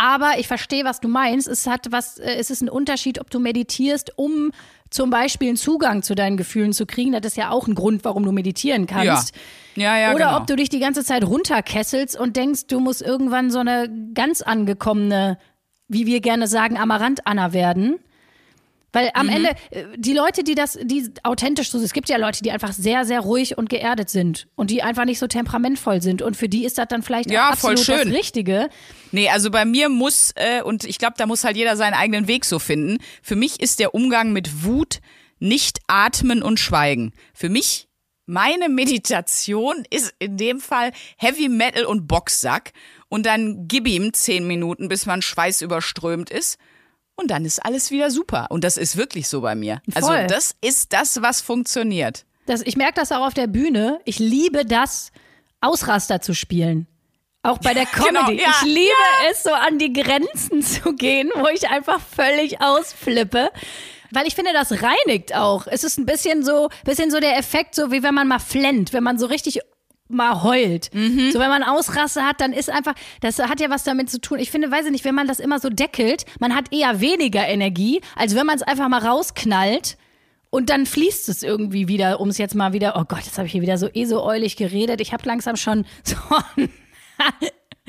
Aber ich verstehe, was du meinst. Es hat was, äh, es ist ein Unterschied, ob du meditierst, um zum Beispiel einen Zugang zu deinen Gefühlen zu kriegen. Das ist ja auch ein Grund, warum du meditieren kannst. Ja, ja, Oder genau. ob du dich die ganze Zeit runterkesselst und denkst, du musst irgendwann so eine ganz angekommene, wie wir gerne sagen, Amaranth-Anna werden. Weil am mhm. Ende, äh, die Leute, die das, die authentisch so sind, es gibt ja Leute, die einfach sehr, sehr ruhig und geerdet sind und die einfach nicht so temperamentvoll sind. Und für die ist das dann vielleicht ja, auch absolut voll schön. das Richtige. Nee, also bei mir muss, äh, und ich glaube, da muss halt jeder seinen eigenen Weg so finden. Für mich ist der Umgang mit Wut nicht atmen und schweigen. Für mich, meine Meditation ist in dem Fall Heavy Metal und Boxsack. Und dann gib ihm zehn Minuten, bis man schweißüberströmt ist und dann ist alles wieder super. Und das ist wirklich so bei mir. Also Voll. Also das ist das, was funktioniert. Das, ich merke das auch auf der Bühne. Ich liebe das, Ausraster zu spielen. Auch bei der genau, Comedy. Genau, ja, ich liebe ja. es, so an die Grenzen zu gehen, wo ich einfach völlig ausflippe. Weil ich finde, das reinigt auch. Es ist ein bisschen so, bisschen so der Effekt, so wie wenn man mal flennt, wenn man so richtig mal heult. Mhm. So, wenn man Ausrasse hat, dann ist einfach, das hat ja was damit zu tun. Ich finde, weiß ich nicht, wenn man das immer so deckelt, man hat eher weniger Energie, als wenn man es einfach mal rausknallt. Und dann fließt es irgendwie wieder, um es jetzt mal wieder, oh Gott, jetzt habe ich hier wieder so eh so eulig geredet. Ich habe langsam schon so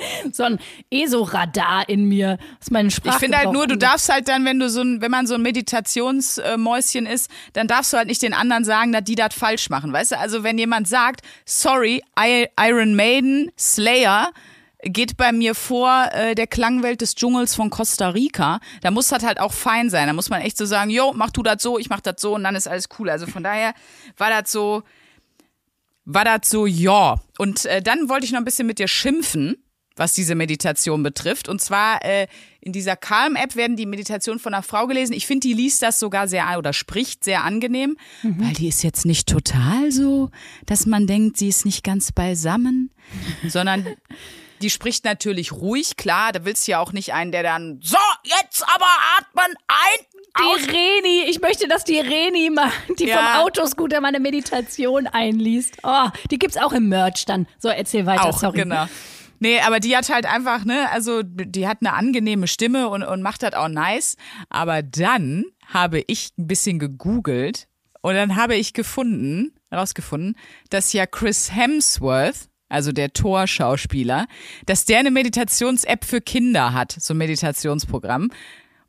so ein ESO-Radar in mir, was meinen Sprach Ich finde halt nur, du darfst halt dann, wenn du so ein, wenn man so ein Meditationsmäuschen ist, dann darfst du halt nicht den anderen sagen, dass die das falsch machen, weißt du? Also wenn jemand sagt, sorry, Iron Maiden, Slayer, geht bei mir vor äh, der Klangwelt des Dschungels von Costa Rica. Da muss das halt auch fein sein. Da muss man echt so sagen, jo, mach du das so, ich mach das so und dann ist alles cool. Also von daher war das so, war das so, ja. Und äh, dann wollte ich noch ein bisschen mit dir schimpfen was diese Meditation betrifft. Und zwar äh, in dieser Calm-App werden die Meditationen von einer Frau gelesen. Ich finde, die liest das sogar sehr oder spricht sehr angenehm, mhm. weil die ist jetzt nicht total so, dass man denkt, sie ist nicht ganz beisammen, sondern die spricht natürlich ruhig, klar, da willst du ja auch nicht einen, der dann, so, jetzt aber atmen ein. Die Reni, ich möchte, dass die Reni mal, die ja. vom Autoscooter meine Meditation einliest. Oh, die gibt's auch im Merch dann. So, erzähl weiter, auch, sorry. Genau. Nee, aber die hat halt einfach, ne, also die hat eine angenehme Stimme und, und macht das auch nice. Aber dann habe ich ein bisschen gegoogelt und dann habe ich gefunden, rausgefunden, dass ja Chris Hemsworth, also der Thor-Schauspieler, dass der eine Meditations-App für Kinder hat, so ein Meditationsprogramm.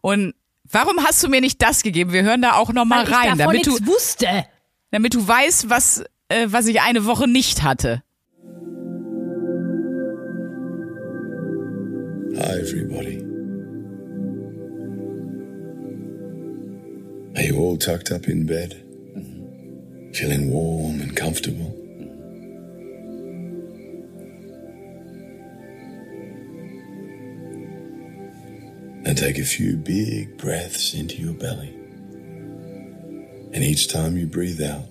Und warum hast du mir nicht das gegeben? Wir hören da auch noch mal Weil rein, damit du wusste. damit du weißt, was äh, was ich eine Woche nicht hatte. Hi, everybody. Are you all tucked up in bed? Mm-hmm. Feeling warm and comfortable? And take a few big breaths into your belly. And each time you breathe out,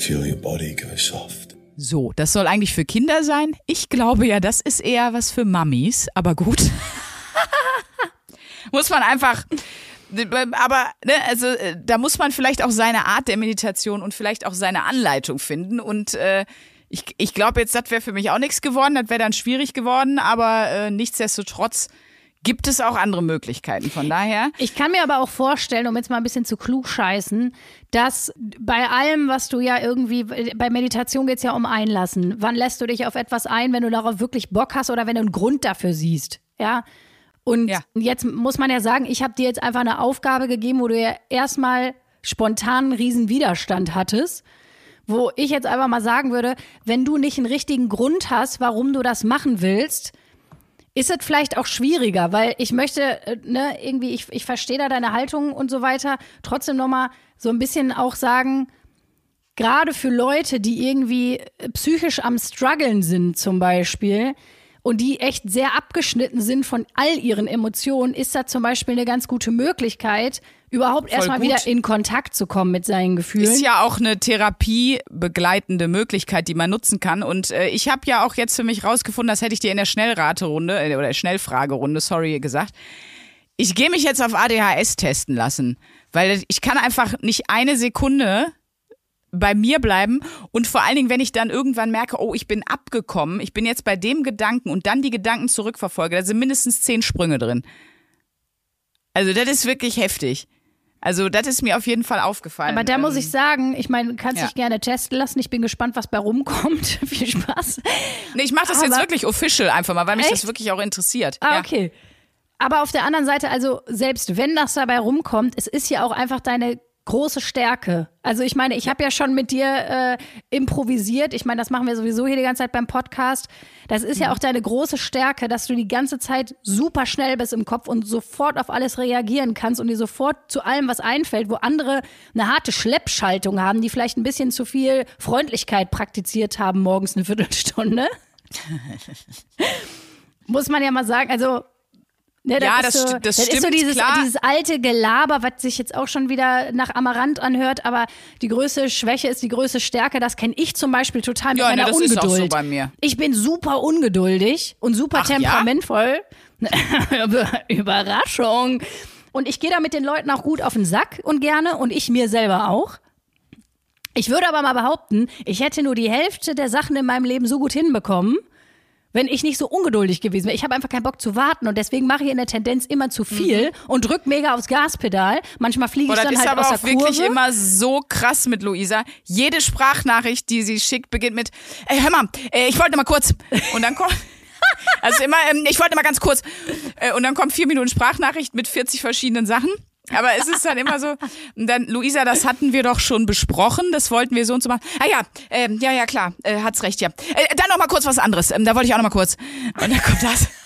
feel your body go soft So, das soll eigentlich für Kinder sein. Ich glaube ja, das ist eher was für Mummies, aber gut. muss man einfach, aber ne, also äh, da muss man vielleicht auch seine Art der Meditation und vielleicht auch seine Anleitung finden und äh, ich, ich glaube jetzt, das wäre für mich auch nichts geworden, das wäre dann schwierig geworden, aber äh, nichtsdestotrotz gibt es auch andere Möglichkeiten. Von daher. Ich kann mir aber auch vorstellen, um jetzt mal ein bisschen zu klug scheißen, dass bei allem, was du ja irgendwie, bei Meditation geht es ja um Einlassen. Wann lässt du dich auf etwas ein, wenn du darauf wirklich Bock hast oder wenn du einen Grund dafür siehst? Ja. Und ja. jetzt muss man ja sagen, ich habe dir jetzt einfach eine Aufgabe gegeben, wo du ja erstmal spontan einen riesen Widerstand hattest wo ich jetzt einfach mal sagen würde, wenn du nicht einen richtigen Grund hast, warum du das machen willst, ist es vielleicht auch schwieriger, weil ich möchte, äh, ne, irgendwie, ich, ich verstehe da deine Haltung und so weiter, trotzdem nochmal so ein bisschen auch sagen, gerade für Leute, die irgendwie psychisch am struggeln sind zum Beispiel, und die echt sehr abgeschnitten sind von all ihren Emotionen, ist da zum Beispiel eine ganz gute Möglichkeit, überhaupt erstmal wieder in Kontakt zu kommen mit seinen Gefühlen. Ist ja auch eine therapiebegleitende Möglichkeit, die man nutzen kann. Und äh, ich habe ja auch jetzt für mich rausgefunden, das hätte ich dir in der Schnellraterunde äh, oder Schnellfragerunde, sorry, gesagt. Ich gehe mich jetzt auf ADHS testen lassen, weil ich kann einfach nicht eine Sekunde bei mir bleiben und vor allen Dingen, wenn ich dann irgendwann merke, oh, ich bin abgekommen, ich bin jetzt bei dem Gedanken und dann die Gedanken zurückverfolge, da sind mindestens zehn Sprünge drin. Also das ist wirklich heftig. Also das ist mir auf jeden Fall aufgefallen. Aber da muss ähm, ich sagen, ich meine, du kannst ja. dich gerne testen lassen. Ich bin gespannt, was bei rumkommt. Viel Spaß. Nee, ich mache das Aber jetzt wirklich official einfach mal, weil mich echt? das wirklich auch interessiert. Ah, ja. okay. aber auf der anderen Seite, also selbst wenn das dabei rumkommt, es ist ja auch einfach deine große Stärke. Also ich meine, ich habe ja schon mit dir äh, improvisiert. Ich meine, das machen wir sowieso hier die ganze Zeit beim Podcast. Das ist ja mhm. auch deine große Stärke, dass du die ganze Zeit super schnell bist im Kopf und sofort auf alles reagieren kannst und dir sofort zu allem was einfällt, wo andere eine harte Schleppschaltung haben, die vielleicht ein bisschen zu viel Freundlichkeit praktiziert haben morgens eine Viertelstunde. Muss man ja mal sagen. Also Ne, das ja, das, so, das, das stimmt, ist so dieses, klar. dieses alte Gelaber, was sich jetzt auch schon wieder nach Amaranth anhört, aber die größte Schwäche ist die größte Stärke. Das kenne ich zum Beispiel total mit ja, meiner ne, das Ungeduld. Ist auch so bei mir. Ich bin super ungeduldig und super Ach, temperamentvoll. Ja? Überraschung. Und ich gehe da mit den Leuten auch gut auf den Sack und gerne und ich mir selber auch. Ich würde aber mal behaupten, ich hätte nur die Hälfte der Sachen in meinem Leben so gut hinbekommen wenn ich nicht so ungeduldig gewesen wäre. Ich habe einfach keinen Bock zu warten und deswegen mache ich in der Tendenz immer zu viel mhm. und drück mega aufs Gaspedal. Manchmal fliege ich Boah, dann halt aus der Kurve. Das ist aber auch wirklich immer so krass mit Luisa. Jede Sprachnachricht, die sie schickt, beginnt mit, ey, hör mal, äh, ich wollte mal kurz. Und dann kommt... Also immer, ähm, ich wollte mal ganz kurz. Äh, und dann kommt vier Minuten Sprachnachricht mit 40 verschiedenen Sachen. Aber es ist dann immer so, und dann, Luisa, das hatten wir doch schon besprochen, das wollten wir so und so machen. Ah ja, ähm, ja, ja, klar, äh, hat's recht, ja. Äh, dann noch mal kurz was anderes, ähm, da wollte ich auch noch mal kurz. Und dann kommt das.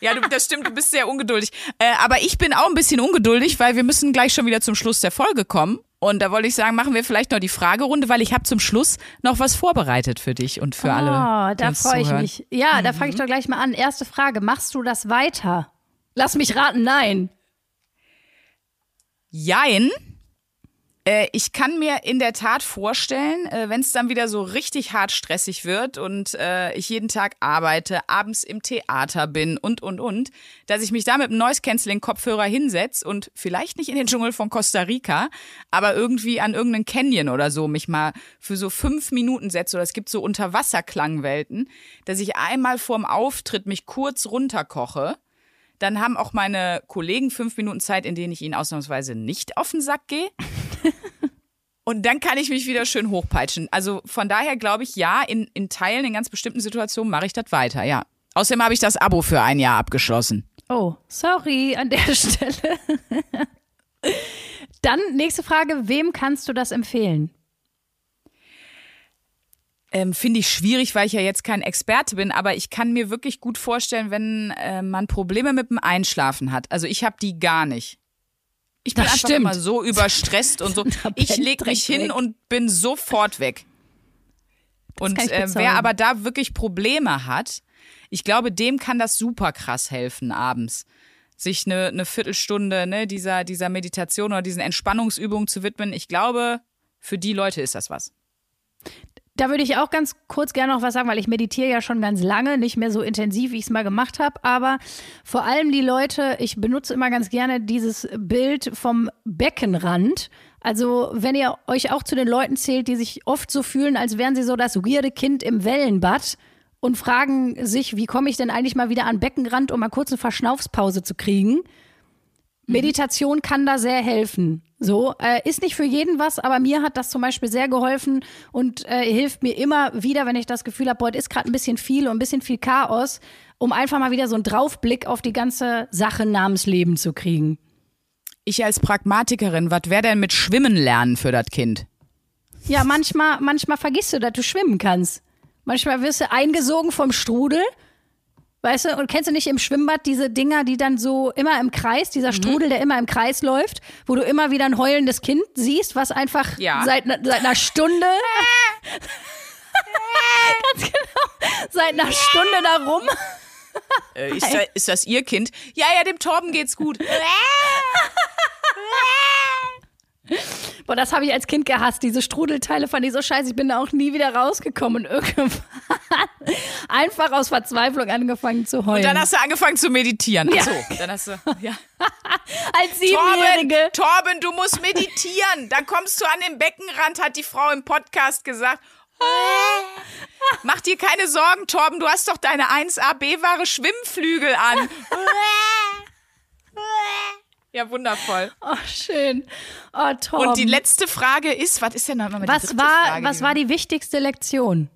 Ja, du, das stimmt, du bist sehr ungeduldig. Äh, aber ich bin auch ein bisschen ungeduldig, weil wir müssen gleich schon wieder zum Schluss der Folge kommen. Und da wollte ich sagen, machen wir vielleicht noch die Fragerunde, weil ich habe zum Schluss noch was vorbereitet für dich und für oh, alle. Oh, da freue ich mich. Ja, mhm. da fange ich doch gleich mal an. Erste Frage, machst du das weiter? Lass mich raten, nein. Jein. Äh, ich kann mir in der Tat vorstellen, äh, wenn es dann wieder so richtig hart stressig wird und äh, ich jeden Tag arbeite, abends im Theater bin und, und, und, dass ich mich da mit einem Noise-Canceling-Kopfhörer hinsetze und vielleicht nicht in den Dschungel von Costa Rica, aber irgendwie an irgendeinen Canyon oder so mich mal für so fünf Minuten setze oder es gibt so Unterwasserklangwelten, dass ich einmal vorm Auftritt mich kurz runterkoche dann haben auch meine Kollegen fünf Minuten Zeit, in denen ich ihnen ausnahmsweise nicht auf den Sack gehe. Und dann kann ich mich wieder schön hochpeitschen. Also von daher glaube ich, ja, in, in Teilen, in ganz bestimmten Situationen mache ich das weiter, ja. Außerdem habe ich das Abo für ein Jahr abgeschlossen. Oh, sorry an der Stelle. dann nächste Frage, wem kannst du das empfehlen? Ähm, finde ich schwierig, weil ich ja jetzt kein Experte bin, aber ich kann mir wirklich gut vorstellen, wenn äh, man Probleme mit dem Einschlafen hat. Also ich habe die gar nicht. Ich bin das einfach stimmt. immer so überstresst und so. Ich leg mich hin weg. und bin sofort weg. Und äh, wer aber da wirklich Probleme hat, ich glaube, dem kann das super krass helfen abends sich eine, eine Viertelstunde ne, dieser, dieser Meditation oder diesen Entspannungsübungen zu widmen. Ich glaube, für die Leute ist das was. Da würde ich auch ganz kurz gerne noch was sagen, weil ich meditiere ja schon ganz lange, nicht mehr so intensiv, wie ich es mal gemacht habe. Aber vor allem die Leute, ich benutze immer ganz gerne dieses Bild vom Beckenrand. Also wenn ihr euch auch zu den Leuten zählt, die sich oft so fühlen, als wären sie so das weirde Kind im Wellenbad und fragen sich, wie komme ich denn eigentlich mal wieder an Beckenrand, um mal kurz eine Verschnaufspause zu kriegen. Mhm. Meditation kann da sehr helfen. So, äh, ist nicht für jeden was, aber mir hat das zum Beispiel sehr geholfen und äh, hilft mir immer wieder, wenn ich das Gefühl habe, heute ist gerade ein bisschen viel und ein bisschen viel Chaos, um einfach mal wieder so einen Draufblick auf die ganze Sache namens Leben zu kriegen. Ich als Pragmatikerin, was wäre denn mit Schwimmen lernen für das Kind? Ja, manchmal, manchmal vergisst du, dass du schwimmen kannst. Manchmal wirst du eingesogen vom Strudel Weißt du, und kennst du nicht im Schwimmbad diese Dinger, die dann so immer im Kreis, dieser mhm. Strudel, der immer im Kreis läuft, wo du immer wieder ein heulendes Kind siehst, was einfach ja. seit, seit einer Stunde. ganz genau. Seit einer Stunde da rum. Äh, ist, da, ist das ihr Kind? Ja, ja, dem Torben geht's gut. Boah, das habe ich als Kind gehasst. Diese Strudelteile fand ich so scheiße. Ich bin da auch nie wieder rausgekommen und irgendwann einfach aus Verzweiflung angefangen zu heulen. Und dann hast du angefangen zu meditieren. Ach so, dann hast du, ja. als Siebenjährige. Torben, Torben, du musst meditieren. Dann kommst du an den Beckenrand, hat die Frau im Podcast gesagt. Mach dir keine Sorgen, Torben, du hast doch deine 1A B-Ware Schwimmflügel an. Ja, wundervoll. Oh, schön. Oh, toll. Und die letzte Frage ist, was ist denn nochmal was war, Frage, Was war die wichtigste Lektion?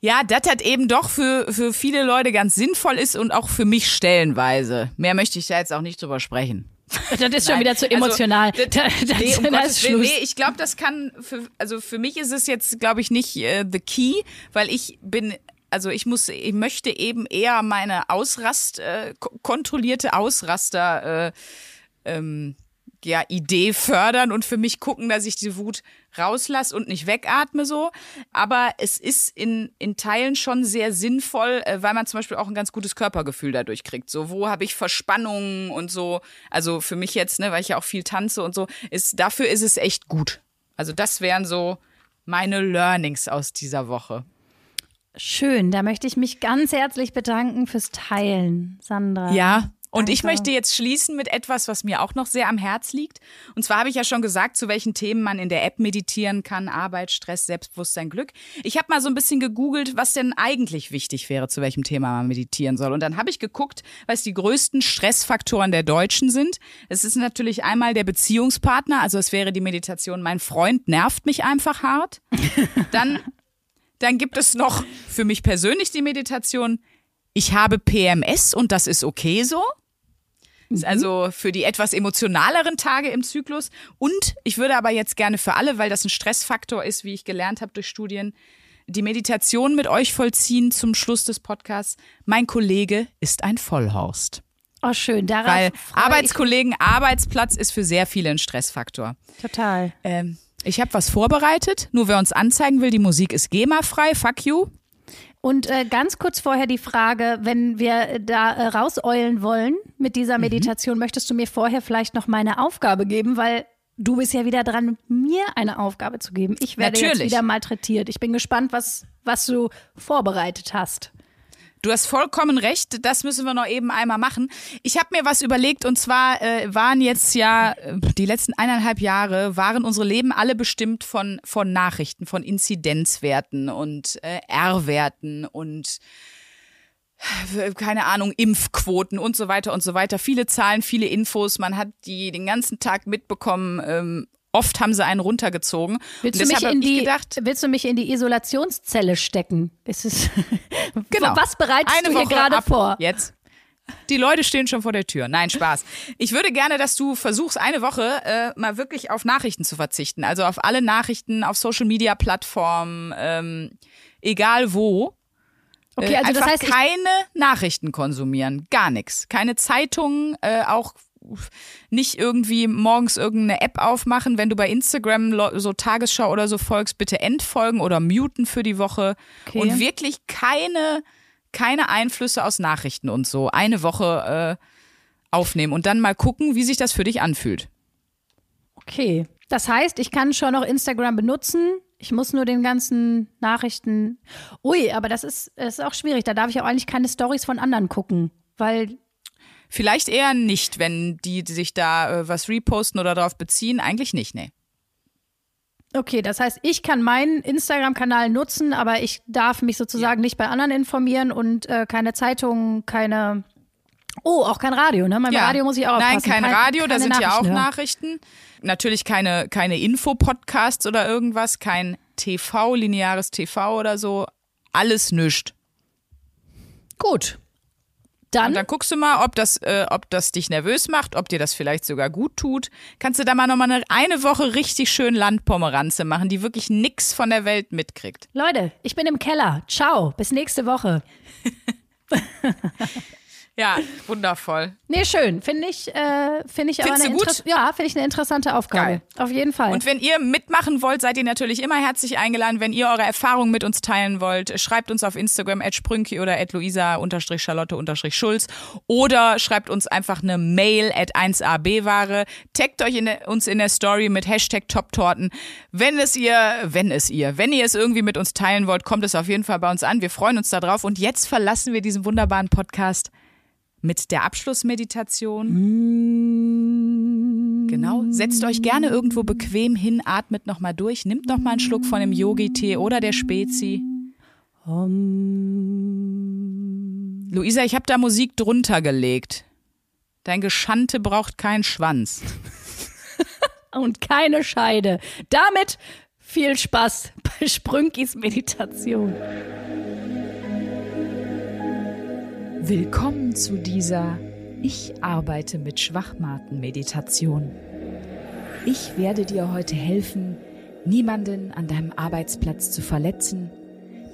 Ja, das hat eben doch für, für viele Leute ganz sinnvoll ist und auch für mich stellenweise. Mehr möchte ich da jetzt auch nicht drüber sprechen. Das ist schon wieder zu Also, emotional. das- Da- das- nee, um da Gottes ist Willen, Schluss. nee, ich glaube, das kann für, also für mich ist es jetzt, glaube ich, nicht äh, the key, weil ich bin, also ich muss, ich möchte eben eher meine Ausrast, äh, ko- kontrollierte Ausraster, äh, ähm, ja, Idee fördern und für mich gucken, dass ich die Wut rauslasse und nicht wegatme so. Aber es ist in, in Teilen schon sehr sinnvoll, äh, weil man zum Beispiel auch ein ganz gutes Körpergefühl dadurch kriegt. So, wo habe ich Verspannungen und so. Also für mich jetzt, ne, weil ich ja auch viel tanze und so, ist, dafür ist es echt gut. Also das wären so meine Learnings aus dieser Woche. Schön, da möchte ich mich ganz herzlich bedanken fürs Teilen, Sandra. Ja. Und ich möchte jetzt schließen mit etwas, was mir auch noch sehr am Herz liegt. Und zwar habe ich ja schon gesagt, zu welchen Themen man in der App meditieren kann. Arbeit, Stress, Selbstbewusstsein, Glück. Ich habe mal so ein bisschen gegoogelt, was denn eigentlich wichtig wäre, zu welchem Thema man meditieren soll. Und dann habe ich geguckt, was die größten Stressfaktoren der Deutschen sind. Es ist natürlich einmal der Beziehungspartner. Also es wäre die Meditation, mein Freund nervt mich einfach hart. Dann, dann gibt es noch für mich persönlich die Meditation, ich habe PMS und das ist okay so. Das ist also für die etwas emotionaleren Tage im Zyklus. Und ich würde aber jetzt gerne für alle, weil das ein Stressfaktor ist, wie ich gelernt habe durch Studien, die Meditation mit euch vollziehen zum Schluss des Podcasts. Mein Kollege ist ein Vollhorst. Oh, schön. Darauf Weil Arbeitskollegen, Arbeitsplatz ist für sehr viele ein Stressfaktor. total. Ähm, ich habe was vorbereitet, nur wer uns anzeigen will, die Musik ist GEMA-frei, fuck you. Und äh, ganz kurz vorher die Frage, wenn wir da äh, rauseulen wollen mit Mhm. dieser Meditation, möchtest du mir vorher vielleicht noch meine Aufgabe geben, weil du bist ja wieder dran, mir eine Aufgabe zu geben. Ich werde jetzt Natürlich. wieder malträtiert. Ich bin gespannt, was, was du vorbereitet hast. Du hast vollkommen recht, das müssen wir noch eben einmal machen. Ich habe mir was überlegt und zwar äh, waren jetzt ja äh, die letzten eineinhalb Jahre waren unsere Leben alle bestimmt von von Nachrichten, von Inzidenzwerten und äh, R-Werten und äh, keine Ahnung, Impfquoten und so weiter und so weiter. Viele Zahlen, viele Infos. Man hat die den ganzen Tag mitbekommen. Ähm, oft haben sie einen runtergezogen. Willst, du mich in die, gedacht, willst du mich in die Isolationszelle stecken? Ist es, Genau. Was bereitest Eine du hier Woche gerade ab vor? Jetzt. Die Leute stehen schon vor der Tür. Nein, Spaß. Ich würde gerne, dass du versuchst, eine Woche äh, mal wirklich auf Nachrichten zu verzichten. Also auf alle Nachrichten, auf Social Media Plattformen, ähm, egal wo. Okay, Äh, also das einfach heißt, keine Nachrichten konsumieren, gar nichts. Keine Zeitungen, äh, auch nicht irgendwie morgens irgendeine App aufmachen. Wenn du bei Instagram so Tagesschau oder so folgst, bitte entfolgen oder muten für die Woche. Okay. Und wirklich keine, keine Einflüsse aus Nachrichten und so. Eine Woche äh, aufnehmen und dann mal gucken, wie sich das für dich anfühlt. okay. Das heißt, ich kann schon noch Instagram benutzen. Ich muss nur den ganzen Nachrichten. Ui, aber das ist, ist auch schwierig. Da darf ich auch eigentlich keine Stories von anderen gucken, weil Vielleicht eher nicht, wenn die sich da äh, was reposten oder darauf beziehen. Eigentlich nicht, nee. Okay, das heißt, ich kann meinen Instagram-Kanal nutzen, aber ich darf mich sozusagen nicht bei anderen informieren und äh, keine Zeitungen, keine. Oh, auch kein Radio, ne? Beim Radio muss ich auch Nein, aufpassen. kein Kein- Radio, da sind ja auch Nachrichten. Natürlich keine, keine Infopodcasts oder irgendwas, kein TV, lineares TV oder so. Alles nischt. Gut. Dann, Und dann guckst du mal, ob das, äh, ob das dich nervös macht, ob dir das vielleicht sogar gut tut. Kannst du da mal nochmal eine, eine Woche richtig schön Landpomeranze machen, die wirklich nix von der Welt mitkriegt. Leute, ich bin im Keller. Ciao, bis nächste Woche. Ja, wundervoll. Nee, schön. Finde ich, äh, finde ich aber eine gut? Ja, finde ich eine interessante Aufgabe. Geil. Auf jeden Fall. Und wenn ihr mitmachen wollt, seid ihr natürlich immer herzlich eingeladen. Wenn ihr eure Erfahrungen mit uns teilen wollt, schreibt uns auf Instagram at sprünki oder at luisa-charlotte-schulz oder schreibt uns einfach eine Mail at 1abware. Taggt euch in der, uns in der Story mit Hashtag Toptorten. Wenn es ihr, wenn es ihr, wenn ihr es irgendwie mit uns teilen wollt, kommt es auf jeden Fall bei uns an. Wir freuen uns darauf. Und jetzt verlassen wir diesen wunderbaren Podcast mit der Abschlussmeditation. Genau. Setzt euch gerne irgendwo bequem hin, atmet nochmal durch, nimmt nochmal einen Schluck von dem Yogi-Tee oder der Spezi. Luisa, ich habe da Musik drunter gelegt. Dein Geschante braucht keinen Schwanz. und keine Scheide. Damit viel Spaß bei Sprünkis Meditation. Willkommen zu dieser Ich arbeite mit Schwachmaten Meditation. Ich werde dir heute helfen, niemanden an deinem Arbeitsplatz zu verletzen,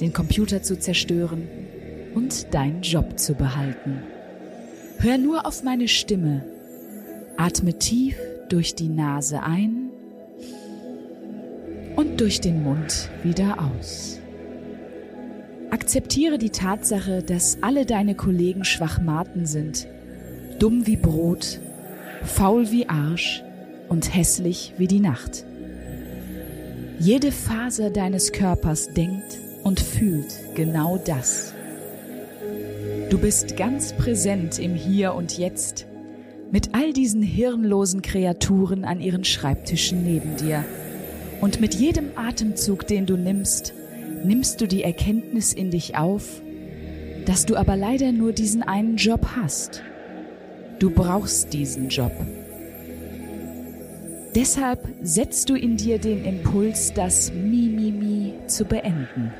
den Computer zu zerstören und deinen Job zu behalten. Hör nur auf meine Stimme. Atme tief durch die Nase ein und durch den Mund wieder aus. Akzeptiere die Tatsache, dass alle deine Kollegen Schwachmaten sind, dumm wie Brot, faul wie Arsch und hässlich wie die Nacht. Jede Faser deines Körpers denkt und fühlt genau das. Du bist ganz präsent im Hier und Jetzt mit all diesen hirnlosen Kreaturen an ihren Schreibtischen neben dir. Und mit jedem Atemzug, den du nimmst, nimmst du die Erkenntnis in dich auf, dass du aber leider nur diesen einen Job hast. Du brauchst diesen Job. Deshalb setzt du in dir den Impuls, das Mimimi zu beenden.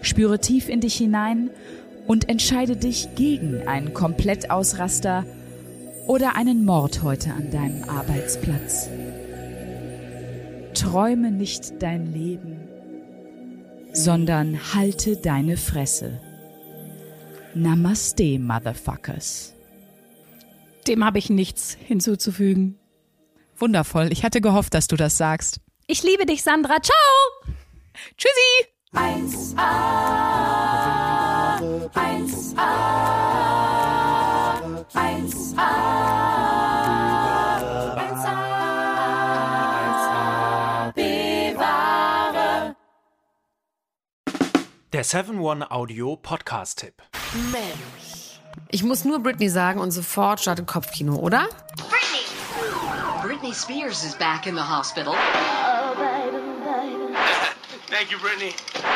Spüre tief in dich hinein und entscheide dich gegen einen Komplettausraster oder einen Mord heute an deinem Arbeitsplatz. Träume nicht dein Leben, sondern halte deine Fresse. Namaste, Motherfuckers. Dem habe ich nichts hinzuzufügen. Wundervoll. Ich hatte gehofft, dass du das sagst. Ich liebe dich, Sandra. Ciao. Tschüssi. 1a, 1a, 1a, 1a, Der 7-One Audio Podcast-Tipp. Mensch. Ich muss nur Britney sagen und sofort startet Kopfkino, oder? Britney! Britney Spears is back in the hospital. Thank you, Brittany. Free Britney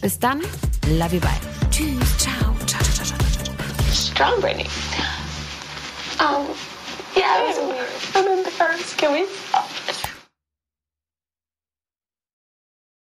Bis dann, love you, bye. Tschüss, ciao, ciao, ciao, ciao, ciao, ciao. Strong Britney. Um, yeah, I remember. I remember first. Can we?